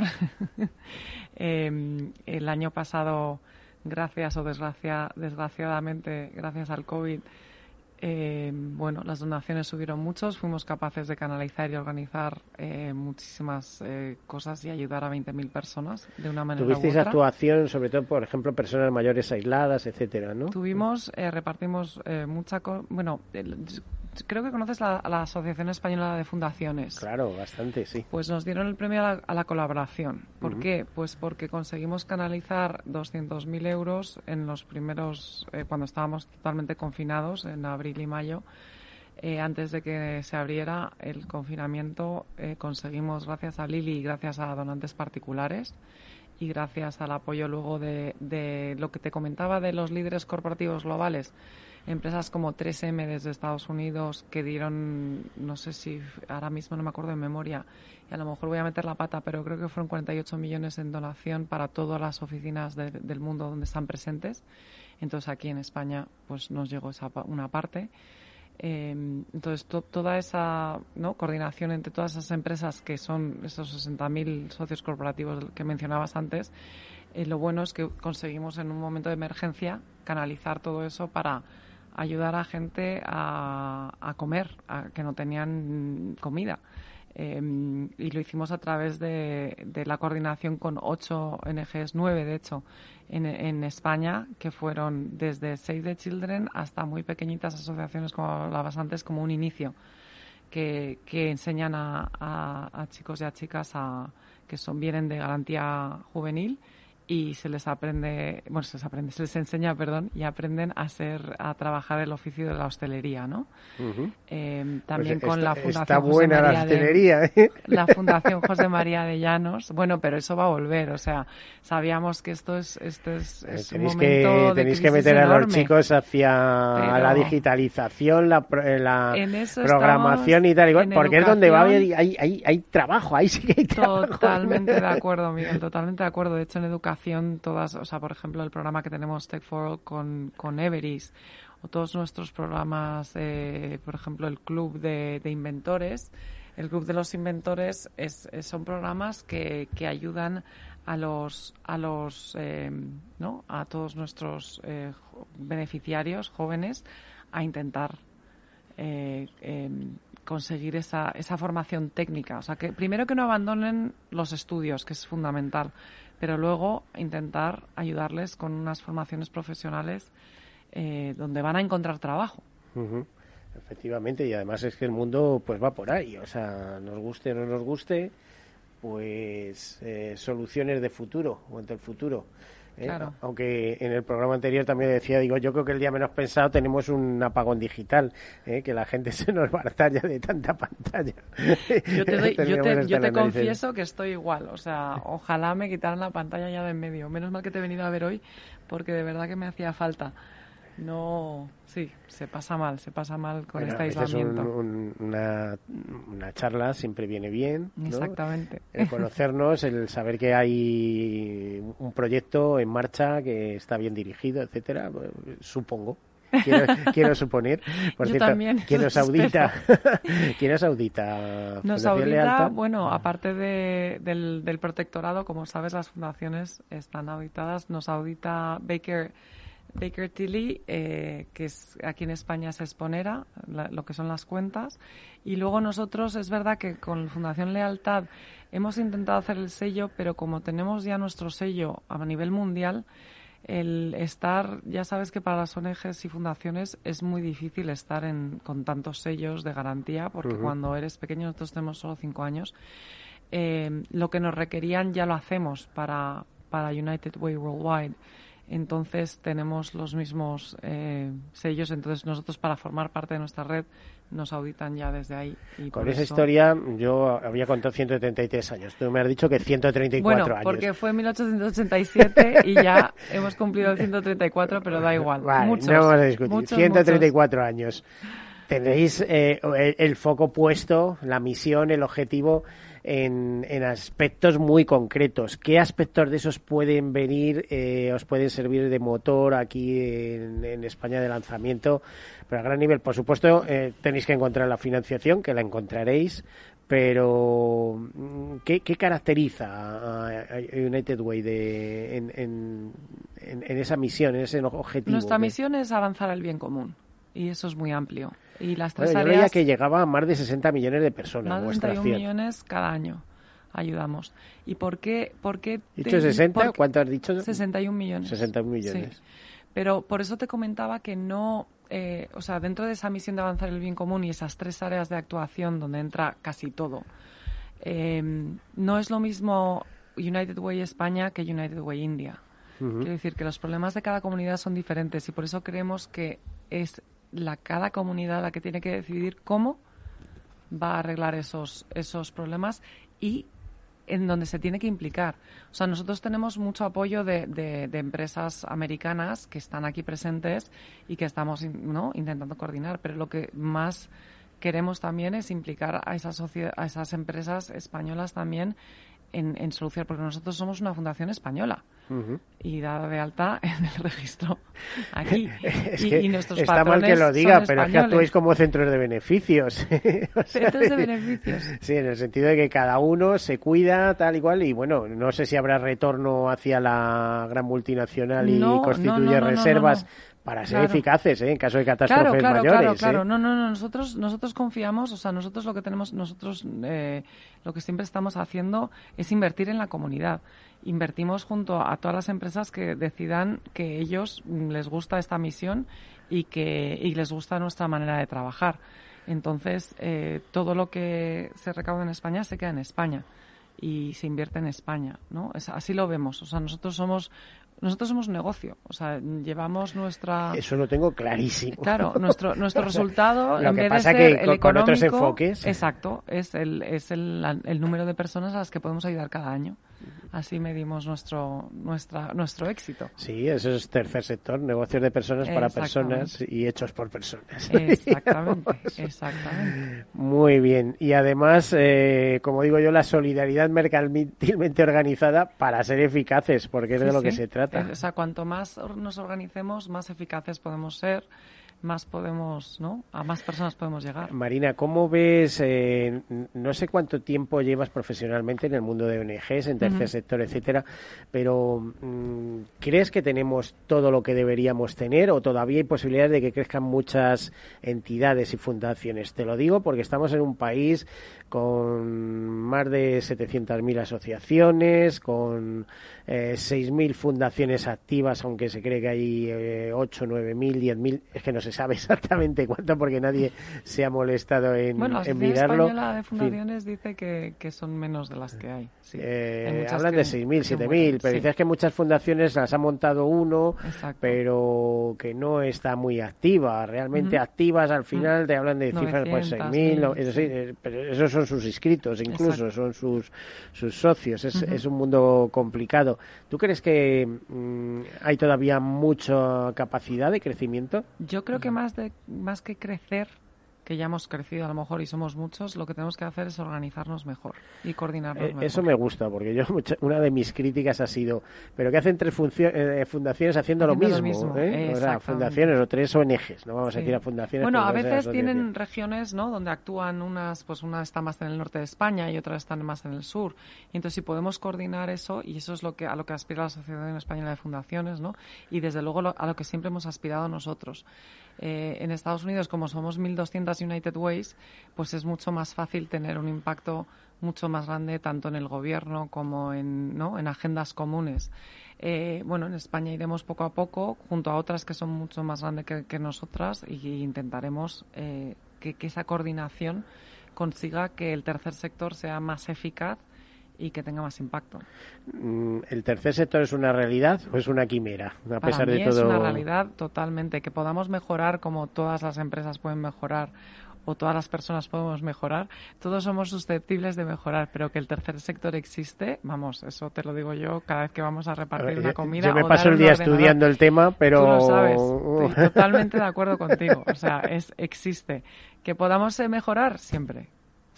[SPEAKER 2] eh, el año pasado gracias o desgracia, desgraciadamente, gracias al COVID, eh, bueno, las donaciones subieron muchos, fuimos capaces de canalizar y organizar eh, muchísimas eh, cosas y ayudar a 20.000 personas de una manera
[SPEAKER 1] ¿Tuvisteis
[SPEAKER 2] u otra.
[SPEAKER 1] actuación, sobre todo, por ejemplo, personas mayores aisladas, etcétera, no?
[SPEAKER 2] Tuvimos, repartimos mucha... bueno, creo que conoces la, la, Asociación Española de Fundaciones.
[SPEAKER 1] Claro, bastante, sí.
[SPEAKER 2] Pues nos dieron el premio a la, colaboración. ¿Por qué? Pues porque conseguimos canalizar 200.000 euros en los primeros, eh, cuando estábamos totalmente confinados, en abril y mayo. Eh, antes de que se abriera el confinamiento, eh, conseguimos, gracias a Lili y gracias a donantes particulares, y gracias al apoyo luego de, de lo que te comentaba de los líderes corporativos globales, empresas como 3M desde Estados Unidos que dieron, no sé si ahora mismo no me acuerdo de memoria, y a lo mejor voy a meter la pata, pero creo que fueron 48 millones en donación para todas las oficinas del mundo donde están presentes. Entonces aquí en España pues nos llegó esa una parte. Em, entonces, toda esa ¿no? coordinación entre todas esas empresas que son esos 60.000 socios corporativos que mencionabas antes, eh, lo bueno es que conseguimos en un momento de emergencia canalizar todo eso para ayudar a gente a, comer, a que no tenían comida. Em, y lo hicimos a través de, la coordinación con ocho ONGs, nueve de hecho, en, España, que fueron desde Save the Children hasta muy pequeñitas asociaciones, como hablabas antes, como un inicio, que, enseñan a, chicos y a chicas a, que son vienen de garantía juvenil y se les aprende, bueno, se les aprende, se les enseña, perdón, y aprenden a ser, a trabajar el oficio de la hostelería, ¿no? Eh, también pues con la Fundación
[SPEAKER 1] está buena
[SPEAKER 2] José
[SPEAKER 1] María la hostelería,
[SPEAKER 2] de, ¿eh? la Fundación José María de Llanos, bueno, pero eso va a volver, o sea, sabíamos que esto es, esto es,
[SPEAKER 1] eh,
[SPEAKER 2] un momento
[SPEAKER 1] que,
[SPEAKER 2] de
[SPEAKER 1] tenéis que meter
[SPEAKER 2] a
[SPEAKER 1] los chicos hacia la digitalización, la, la programación y tal, igual, porque es donde va a haber, hay, hay, hay trabajo, ahí sí que hay trabajo.
[SPEAKER 2] Totalmente de acuerdo, Miguel, totalmente de acuerdo. De hecho, en educación todas, o sea, por ejemplo, el programa que tenemos Tech for All con, con Everis, o todos nuestros programas, eh, por ejemplo, el Club de, Inventores. El Club de los Inventores es, son programas que, que, ayudan a los, a los, eh, ¿no? A todos nuestros eh, beneficiarios jóvenes a intentar em, conseguir esa, esa formación técnica. O sea, que primero que no abandonen los estudios, que es fundamental, pero luego intentar ayudarles con unas formaciones profesionales eh, donde van a encontrar trabajo.
[SPEAKER 1] Efectivamente, y además es que el mundo pues va por ahí, o sea, nos guste o no nos guste, pues eh, soluciones de futuro o ante el futuro. ¿Eh? Aunque en el programa anterior también decía, digo, yo creo que el día menos pensado tenemos un apagón digital, ¿eh? que la gente se nos va a ya de tanta pantalla.
[SPEAKER 2] Yo te, yo te, yo te confieso que estoy igual, o sea, ojalá me quitaran la pantalla ya de en medio. Menos mal que te he venido a ver hoy, porque de verdad que me hacía falta. No, sí, se pasa mal, se pasa mal con
[SPEAKER 1] Bueno,
[SPEAKER 2] este
[SPEAKER 1] un-
[SPEAKER 2] aislamiento.
[SPEAKER 1] un- una, una charla siempre viene bien. ¿no?
[SPEAKER 2] Exactamente.
[SPEAKER 1] El conocernos, el saber que hay un proyecto en marcha que está bien dirigido, etcétera, pues, supongo. Quiero, quiero suponer. Por
[SPEAKER 2] Yo
[SPEAKER 1] cierto,
[SPEAKER 2] también,
[SPEAKER 1] ¿quién nos audita? ¿Quién nos audita?
[SPEAKER 2] Nos
[SPEAKER 1] ¿Fundación
[SPEAKER 2] audita, bueno, aparte de- del, del protectorado, como sabes, las fundaciones están auditadas. Nos audita Baker, Baker Tilly, eh, que es aquí en España es exponera, la- lo que son las cuentas. Y luego nosotros, es verdad que con Fundación Lealtad hemos intentado hacer el sello, pero como tenemos ya nuestro sello a nivel mundial, el estar, ya sabes que para las ONGs y fundaciones es muy difícil estar en, con tantos sellos de garantía, porque cuando eres pequeño, nosotros tenemos solo cinco años, eh, lo que nos requerían ya lo hacemos para, para United Way Worldwide. Entonces tenemos los mismos eh, sellos, entonces nosotros para formar parte de nuestra red nos auditan ya desde ahí. Y
[SPEAKER 1] Con esa
[SPEAKER 2] eso-
[SPEAKER 1] historia yo había contado 133 años. Tú me has dicho que 134
[SPEAKER 2] Bueno,
[SPEAKER 1] años.
[SPEAKER 2] porque fue en 1887 y ya hemos cumplido el 134, pero da igual.
[SPEAKER 1] Vale,
[SPEAKER 2] muchos,
[SPEAKER 1] no vamos a discutir.
[SPEAKER 2] muchos,
[SPEAKER 1] 134 años. Tenéis eh, el, el foco puesto, la misión, el objetivo en, en aspectos muy concretos. ¿Qué aspectos de esos pueden venir, eh, os pueden servir de motor aquí en, en España de lanzamiento? Pero a gran nivel, por supuesto, eh, tenéis que encontrar la financiación, que la encontraréis, pero mm, ¿qué, qué caracteriza a, United Way de, en, en- en- en esa misión, en ese objetivo?
[SPEAKER 2] Nuestra misión es avanzar el bien común y eso es muy amplio. Y las tres
[SPEAKER 1] Bueno, yo veía
[SPEAKER 2] áreas,
[SPEAKER 1] que llegaba a más de 60 millones de personas.
[SPEAKER 2] más de
[SPEAKER 1] vuestra
[SPEAKER 2] 61
[SPEAKER 1] acción.
[SPEAKER 2] millones cada año ayudamos. ¿Y por qué? Por qué
[SPEAKER 1] ¿Dicho
[SPEAKER 2] te-
[SPEAKER 1] 60?
[SPEAKER 2] por-
[SPEAKER 1] ¿Cuánto has dicho?
[SPEAKER 2] 61 millones.
[SPEAKER 1] 61 millones.
[SPEAKER 2] Sí. Pero por eso te comentaba que no, eh, o sea, dentro de esa misión de avanzar el bien común y esas tres áreas de actuación donde entra casi todo, eh, no es lo mismo United Way España que United Way India.
[SPEAKER 1] Ujú.
[SPEAKER 2] Quiero decir que los problemas de cada comunidad son diferentes y por eso creemos que es la cada comunidad la que tiene que decidir cómo va a arreglar esos, esos problemas y en donde se tiene que implicar. O sea, nosotros tenemos mucho apoyo de, de- empresas americanas que están aquí presentes y que estamos ¿no? intentando coordinar, pero lo que más queremos también es implicar a esas, a esas empresas españolas también en, en solucionar, porque nosotros somos una fundación española y dada de alta en el registro aquí.
[SPEAKER 1] Es
[SPEAKER 2] y,
[SPEAKER 1] que
[SPEAKER 2] y nuestros
[SPEAKER 1] está mal que lo diga, pero es que actuáis como centros de beneficios. O sea,
[SPEAKER 2] Centros de beneficios.
[SPEAKER 1] Sí, en el sentido de que cada uno se cuida tal y cual y bueno, no sé si habrá retorno hacia la gran multinacional y
[SPEAKER 2] No,
[SPEAKER 1] constituye
[SPEAKER 2] no, no, no,
[SPEAKER 1] reservas. Para ser
[SPEAKER 2] Claro.
[SPEAKER 1] eficaces ¿eh? en caso de
[SPEAKER 2] Claro,
[SPEAKER 1] catástrofes
[SPEAKER 2] claro,
[SPEAKER 1] mayores.
[SPEAKER 2] claro,
[SPEAKER 1] ¿eh?
[SPEAKER 2] claro. No, no, no. Nosotros, nosotros confiamos, o sea, nosotros lo que tenemos, nosotros eh, lo que siempre estamos haciendo es invertir en la comunidad. Invertimos junto a todas las empresas que decidan que ellos mm, les gusta esta misión y que y les gusta nuestra manera de trabajar. Entonces, eh, todo lo que se recauda en España se queda en España y se invierte en España, ¿no? Es, así lo vemos. O sea, nosotros somos nosotros somos negocio. O sea, llevamos nuestra
[SPEAKER 1] Eso lo tengo clarísimo.
[SPEAKER 2] Claro, nuestro, nuestro resultado,
[SPEAKER 1] Lo
[SPEAKER 2] en
[SPEAKER 1] que
[SPEAKER 2] vez
[SPEAKER 1] pasa
[SPEAKER 2] de ser
[SPEAKER 1] que
[SPEAKER 2] el
[SPEAKER 1] con- otros
[SPEAKER 2] económico,
[SPEAKER 1] enfoques.
[SPEAKER 2] Exacto, es, el, es el, el número de personas a las que podemos ayudar cada año. Así medimos nuestro, nuestra, nuestro éxito.
[SPEAKER 1] Sí, eso es tercer sector, negocios de personas para personas y hechos por personas.
[SPEAKER 2] Exactamente, exactamente.
[SPEAKER 1] Muy bien. Y además, eh, como digo yo, la solidaridad mercantilmente organizada para ser eficaces, porque es de
[SPEAKER 2] Sí,
[SPEAKER 1] lo que se trata.
[SPEAKER 2] O sea, cuanto más nos organicemos, más eficaces podemos ser, más podemos, ¿no? A más personas podemos llegar.
[SPEAKER 1] Marina, ¿cómo ves? eh, no sé cuánto tiempo llevas profesionalmente en el mundo de ONGs, en tercer sector, etcétera, pero mm, ¿crees que tenemos todo lo que deberíamos tener o todavía hay posibilidades de que crezcan muchas entidades y fundaciones? Te lo digo porque estamos en un país con más de 700.000 asociaciones, con eh, 6.000 fundaciones activas, aunque se cree que hay eh, 8, 9.000, 10.000, es que no se sabe exactamente cuánto porque nadie se ha molestado en,
[SPEAKER 2] bueno,
[SPEAKER 1] en mirarlo.
[SPEAKER 2] Bueno, la de fundaciones dice que, que, son menos de las que hay. Sí.
[SPEAKER 1] Eh, hablan de 6.000, 7.000, pero dices que muchas fundaciones las ha montado uno, pero que no está muy activa. Realmente activas al final te hablan de cifras pues 6.000, eh, esos son sus inscritos incluso, son sus, sus socios. Es, es un mundo complicado. ¿Tú crees que mm, hay todavía mucha capacidad de crecimiento?
[SPEAKER 2] Yo creo que más, de, más que crecer, que ya hemos crecido a lo mejor y somos muchos, lo que tenemos que hacer es organizarnos mejor y coordinarnos
[SPEAKER 1] eh, Eso me gusta, porque yo una de mis críticas ha sido, pero ¿qué hacen tres eh, fundaciones haciendo, lo mismo? ¿eh? fundaciones o tres ONGs, no vamos a decir a fundaciones.
[SPEAKER 2] Bueno, a veces tienen regiones ¿no? donde actúan unas, pues una está más en el norte de España y otras están más en el sur. Y entonces si podemos coordinar eso, y eso es lo que a lo que aspira la Asociación Española de Fundaciones, ¿no? y desde luego a lo que siempre hemos aspirado nosotros. Eh, en Estados Unidos, como somos 1.200 United Ways, pues es mucho más fácil tener un impacto mucho más grande tanto en el gobierno como en, ¿no? en agendas comunes. Eh, bueno, en España iremos poco a poco junto a otras que son mucho más grandes que, nosotras y intentaremos eh, que esa coordinación consiga que el tercer sector sea más eficaz y que tenga más impacto.
[SPEAKER 1] Mm, ¿El tercer sector es una realidad o es una quimera? A pesar de todo.
[SPEAKER 2] Es una realidad totalmente. Que podamos mejorar como todas las empresas pueden mejorar o todas las personas podemos mejorar, todos somos susceptibles de mejorar, pero que el tercer sector existe, vamos, eso te lo digo yo cada vez que vamos a repartir una comida.
[SPEAKER 1] Yo me paso el día estudiando el tema, pero.
[SPEAKER 2] Tú lo sabes, estoy totalmente de acuerdo contigo. O sea, es, existe. Que podamos mejorar siempre,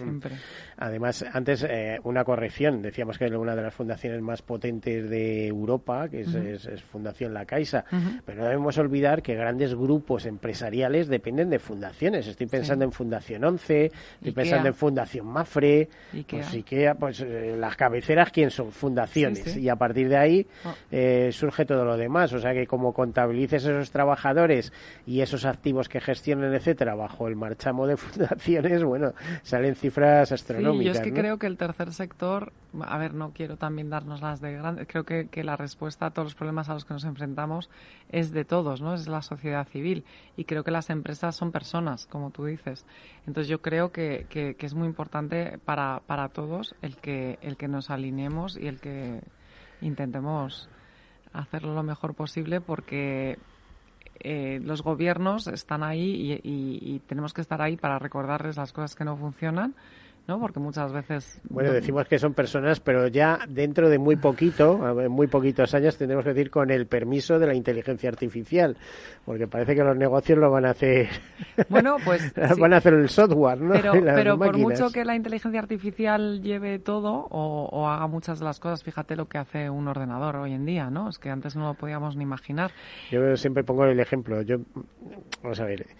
[SPEAKER 2] siempre.
[SPEAKER 1] Además, antes eh, una corrección, decíamos que es una de las fundaciones más potentes de Europa, que es, Fundación La Caixa, pero no debemos olvidar que grandes grupos empresariales dependen de fundaciones. Estoy pensando en Fundación 11, estoy pensando en Fundación Mafre, Ikea. pues Ikea, pues eh, las cabeceras, ¿quién son? Fundaciones. y a partir de ahí oh. eh, surge todo lo demás. O sea que como contabilices esos trabajadores y esos activos que gestionen, etcétera, bajo el marchamo de fundaciones, bueno, salen cifras astronómicas
[SPEAKER 2] yo es que creo que el tercer sector, a ver, no quiero también darnos las de grandes, creo que, que, la respuesta a todos los problemas a los que nos enfrentamos es de todos, ¿no? Es la sociedad civil. Y creo que las empresas son personas, como tú dices. Entonces yo creo que, que, es muy importante para, para todos el que, el que nos alineemos y el que intentemos hacerlo lo mejor posible porque eh, los gobiernos están ahí y, y, tenemos que estar ahí para recordarles las cosas que no funcionan ¿no? Porque muchas veces...
[SPEAKER 1] Bueno, decimos que son personas, pero ya dentro de muy poquito, en muy poquitos años, tendremos que decir con el permiso de la inteligencia artificial, porque parece que los negocios lo van a hacer...
[SPEAKER 2] Bueno, pues...
[SPEAKER 1] van a hacer el software, ¿no?
[SPEAKER 2] Pero, por mucho que la inteligencia artificial lleve todo o, haga muchas de las cosas, fíjate lo que hace un ordenador hoy en día, ¿no? Es que antes no lo podíamos ni imaginar.
[SPEAKER 1] Yo siempre pongo el ejemplo. Yo, vamos a ver eh,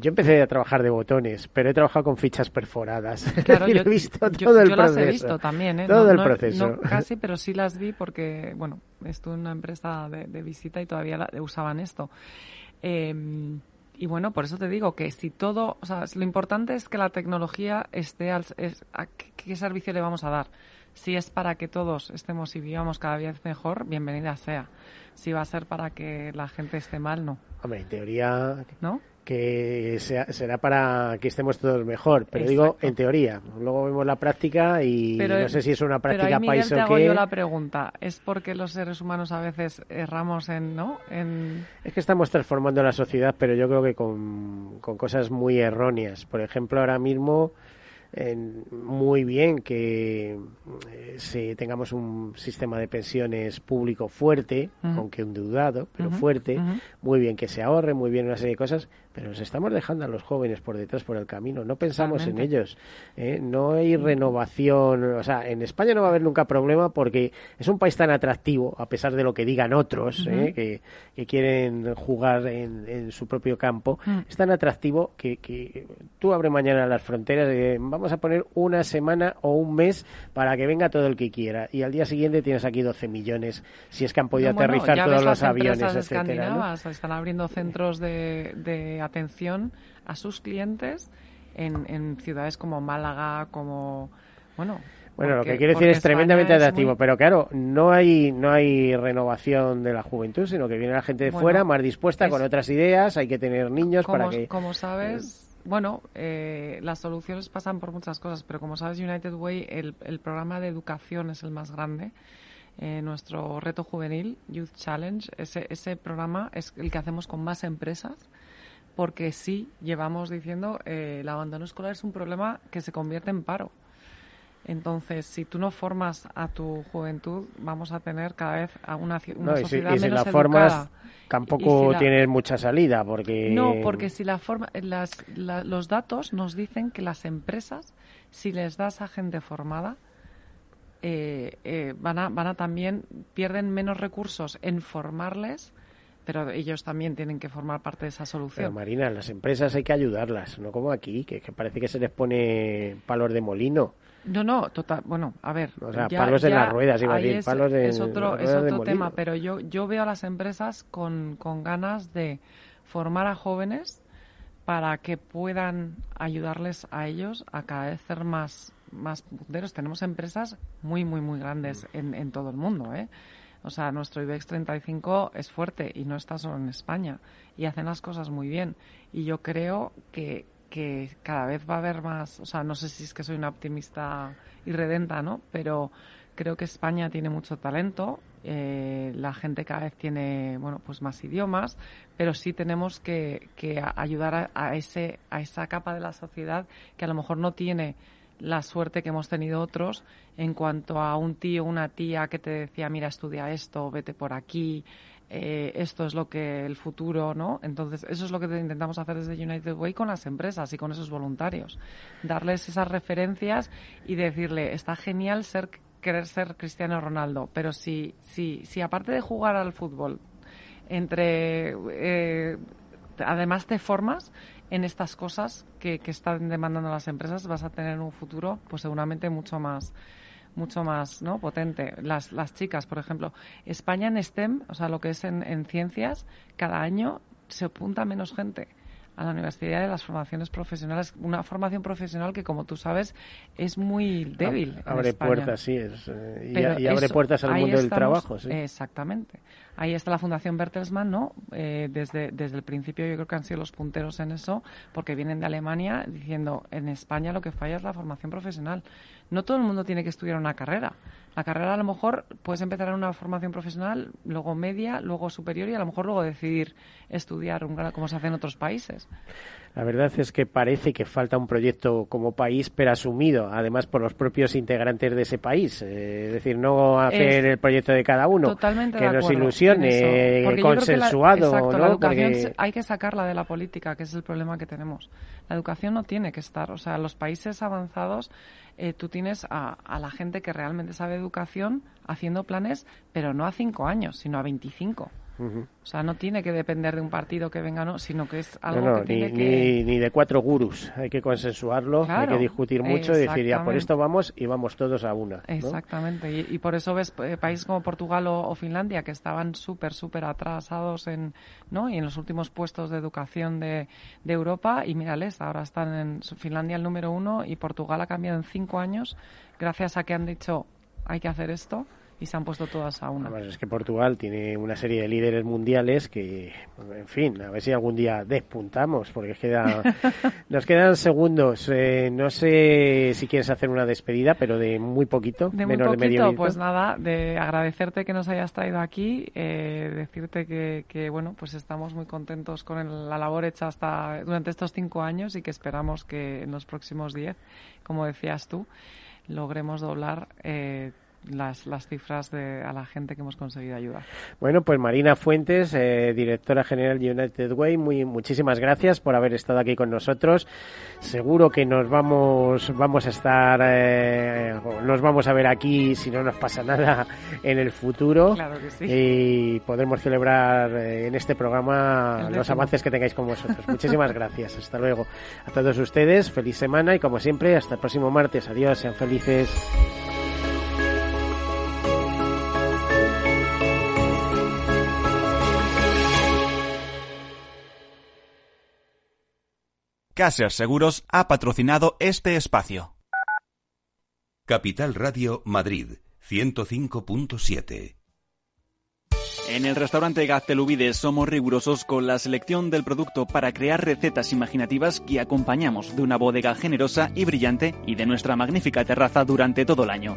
[SPEAKER 1] yo empecé a trabajar de botones, pero he trabajado con fichas perforadas.
[SPEAKER 2] Claro,
[SPEAKER 1] yo, he visto todo el
[SPEAKER 2] yo
[SPEAKER 1] proceso.
[SPEAKER 2] las he visto también, ¿eh?
[SPEAKER 1] Todo el proceso.
[SPEAKER 2] No, casi, pero sí las vi porque, bueno, estuve en una empresa de, visita y todavía usaban esto. Em, y bueno, por eso te digo que si todo, o sea, lo importante es que la tecnología esté al, es, a qué servicio le vamos a dar. Si es para que todos estemos y vivamos cada vez mejor, bienvenida sea. Si va a ser para que la gente esté mal, no.
[SPEAKER 1] Hombre, en teoría, ¿no? Que será para que estemos todos mejor, pero digo en teoría. Luego vemos la práctica y no sé si es una práctica
[SPEAKER 2] pero
[SPEAKER 1] país
[SPEAKER 2] o
[SPEAKER 1] hago
[SPEAKER 2] yo la pregunta, ¿es porque los seres humanos a veces erramos en, no? En...
[SPEAKER 1] Es que estamos transformando la sociedad, pero yo creo que con, con cosas muy erróneas. Por ejemplo, ahora mismo muy bien que eh, tengamos un sistema de pensiones público fuerte, aunque endeudado, pero fuerte, muy bien que se ahorre, muy bien una serie de cosas, pero nos estamos dejando a los jóvenes por detrás por el camino, no pensamos en ellos, ¿eh? no hay renovación, o sea, en España no va a haber nunca problema porque es un país tan atractivo, a pesar de lo que digan otros, ¿eh? que, quieren jugar en, su propio campo, mm. es tan atractivo que, que tú abres mañana las fronteras y vamos a poner una semana o un mes para que venga todo el que quiera y al día siguiente tienes aquí 12 millones si es que han podido aterrizar todos los aviones, etcétera.
[SPEAKER 2] Están abriendo centros de, de atención a sus clientes en, en ciudades como Málaga, como bueno,
[SPEAKER 1] Bueno, lo que quiero decir es tremendamente atractivo, pero claro, no hay no hay renovación de la juventud, sino que viene la gente de fuera más dispuesta con otras ideas, hay que tener niños para que...
[SPEAKER 2] Como sabes, bueno, eh, las soluciones pasan por muchas cosas, pero como sabes, United Way, el, el programa de educación es el más grande. Eh, nuestro reto juvenil, Youth Challenge, ese, ese programa es el que hacemos con más empresas porque sí llevamos diciendo eh, el abandono escolar es un problema que se convierte en paro. Entonces, si tú no formas a tu juventud, vamos a tener cada vez a una, una sociedad y si, y si la formas,
[SPEAKER 1] tampoco tienes mucha salida, porque...
[SPEAKER 2] No, porque si la forma... Las, los datos nos dicen que las empresas, si les das a gente formada, eh, eh, van, a, van a también... pierden menos recursos en formarles pero ellos también tienen que formar parte de esa solución. Pero
[SPEAKER 1] Marina, las empresas hay que ayudarlas, no como aquí, que, que parece que se les pone palos de molino.
[SPEAKER 2] No, no, total. Bueno, a ver.
[SPEAKER 1] O sea, palos en las ruedas, iba a decir,
[SPEAKER 2] es,
[SPEAKER 1] palos de
[SPEAKER 2] Es otro, es otro tema, pero yo, yo veo a las empresas con, con ganas de formar a jóvenes para que puedan ayudarles a ellos a cada vez ser más, más punteros. Tenemos empresas muy, muy, muy grandes en, en todo el mundo, ¿eh? O sea, nuestro IBEX 35 es fuerte y no está solo en España y hacen las cosas muy bien. Y yo creo que, que cada vez va a haber más, o sea, no sé si es que soy una optimista irredenta, ¿no? Pero creo que España tiene mucho talento, eh, la gente cada vez tiene, bueno, pues más idiomas, pero sí tenemos que, que ayudar a, ese, a esa capa de la sociedad que a lo mejor no tiene la suerte que hemos tenido otros en cuanto a un tío, una tía que te decía, mira, estudia esto, vete por aquí, eh, esto es lo que el futuro, ¿no? Entonces, eso es lo que intentamos hacer desde United Way con las empresas y con esos voluntarios. Darles esas referencias y decirle, está genial ser querer ser Cristiano Ronaldo, pero si, si, aparte de jugar al fútbol, entre eh, además te formas en estas cosas que, que están demandando las empresas, vas a tener un futuro, pues seguramente mucho más mucho más ¿no? potente. Las, las chicas, por ejemplo, España en STEM, o sea, lo que es en, en ciencias, cada año se apunta menos gente a la Universidad de las Formaciones Profesionales, una formación profesional que, como tú sabes, es muy débil.
[SPEAKER 1] Abre puertas, sí, es, eh, y, abre puertas al mundo del trabajo. Sí.
[SPEAKER 2] Exactamente. Ahí está la Fundación Bertelsmann, ¿no? Eh, desde, desde el principio yo creo que han sido los punteros en eso, porque vienen de Alemania diciendo, en España lo que falla es la formación profesional. No todo el mundo tiene que estudiar una carrera. La carrera a lo mejor puedes empezar en una formación profesional, luego media, luego superior y a lo mejor luego decidir estudiar un grado como se hace en otros países.
[SPEAKER 1] La verdad es que parece que falta un proyecto como país, pero asumido, además por los propios integrantes de ese país. Eh, es decir, no hacer el proyecto de cada uno, que nos ilusione, consensuado.
[SPEAKER 2] exacto, la educación hay que sacarla de la política, que es el problema que tenemos. La educación no tiene que estar, o sea, los países avanzados eh, tú tienes a, a, la gente que realmente sabe educación haciendo planes, pero no a cinco años, sino a O sea, no tiene que depender de un partido que venga, no, sino que es algo que tiene
[SPEAKER 1] ni, que... Ni, de cuatro gurús. Hay que consensuarlo, hay que discutir mucho y decir, ya, por esto vamos y vamos todos a una.
[SPEAKER 2] Exactamente. Y, por eso ves eh, países como Portugal o, Finlandia que estaban súper, súper atrasados en, ¿no? y en los últimos puestos de educación de, de Europa. Y mírales, ahora están en Finlandia el número uno y Portugal ha cambiado en cinco años gracias a que han dicho, hay que hacer esto y se han pueto todas a una.
[SPEAKER 1] Además, es que Portugal tiene una serie de líderes mundiales que, en fin, a ver si algún día despuntamos, porque queda, nos quedan segundos. Eh, no sé si quieres hacer una despedida, pero de muy poquito,
[SPEAKER 2] de
[SPEAKER 1] menos
[SPEAKER 2] muy
[SPEAKER 1] poquito, de medio
[SPEAKER 2] Pues nada, de agradecerte que nos hayas traído aquí, eh, decirte que, que, bueno, pues estamos muy contentos con la labor hecha hasta durante estos cinco años y que esperamos que en los próximos diez, como decías tú, logremos doblar eh, las, las cifras de, a la gente que hemos conseguido ayudar.
[SPEAKER 1] Bueno, pues Marina Fuentes, eh, directora general de United Way, muy, muchísimas gracias por haber estado aquí con nosotros. Seguro que nos vamos, vamos a estar, eh, nos vamos a ver aquí si no nos pasa nada en el futuro.
[SPEAKER 2] Claro que sí.
[SPEAKER 1] Y podremos celebrar eh, en este programa los avances que tengáis con vosotros. Muchísimas gracias. Hasta luego. A todos ustedes, feliz semana y como siempre, hasta el próximo martes. Adiós, sean felices.
[SPEAKER 5] Caser Seguros ha patrocinado este espacio.
[SPEAKER 3] Capital Radio Madrid 105.7.
[SPEAKER 5] En el restaurante Gaztelubides somos rigurosos con la selección del producto para crear recetas imaginativas que acompañamos de una bodega generosa y brillante y de nuestra magnífica terraza durante todo el año.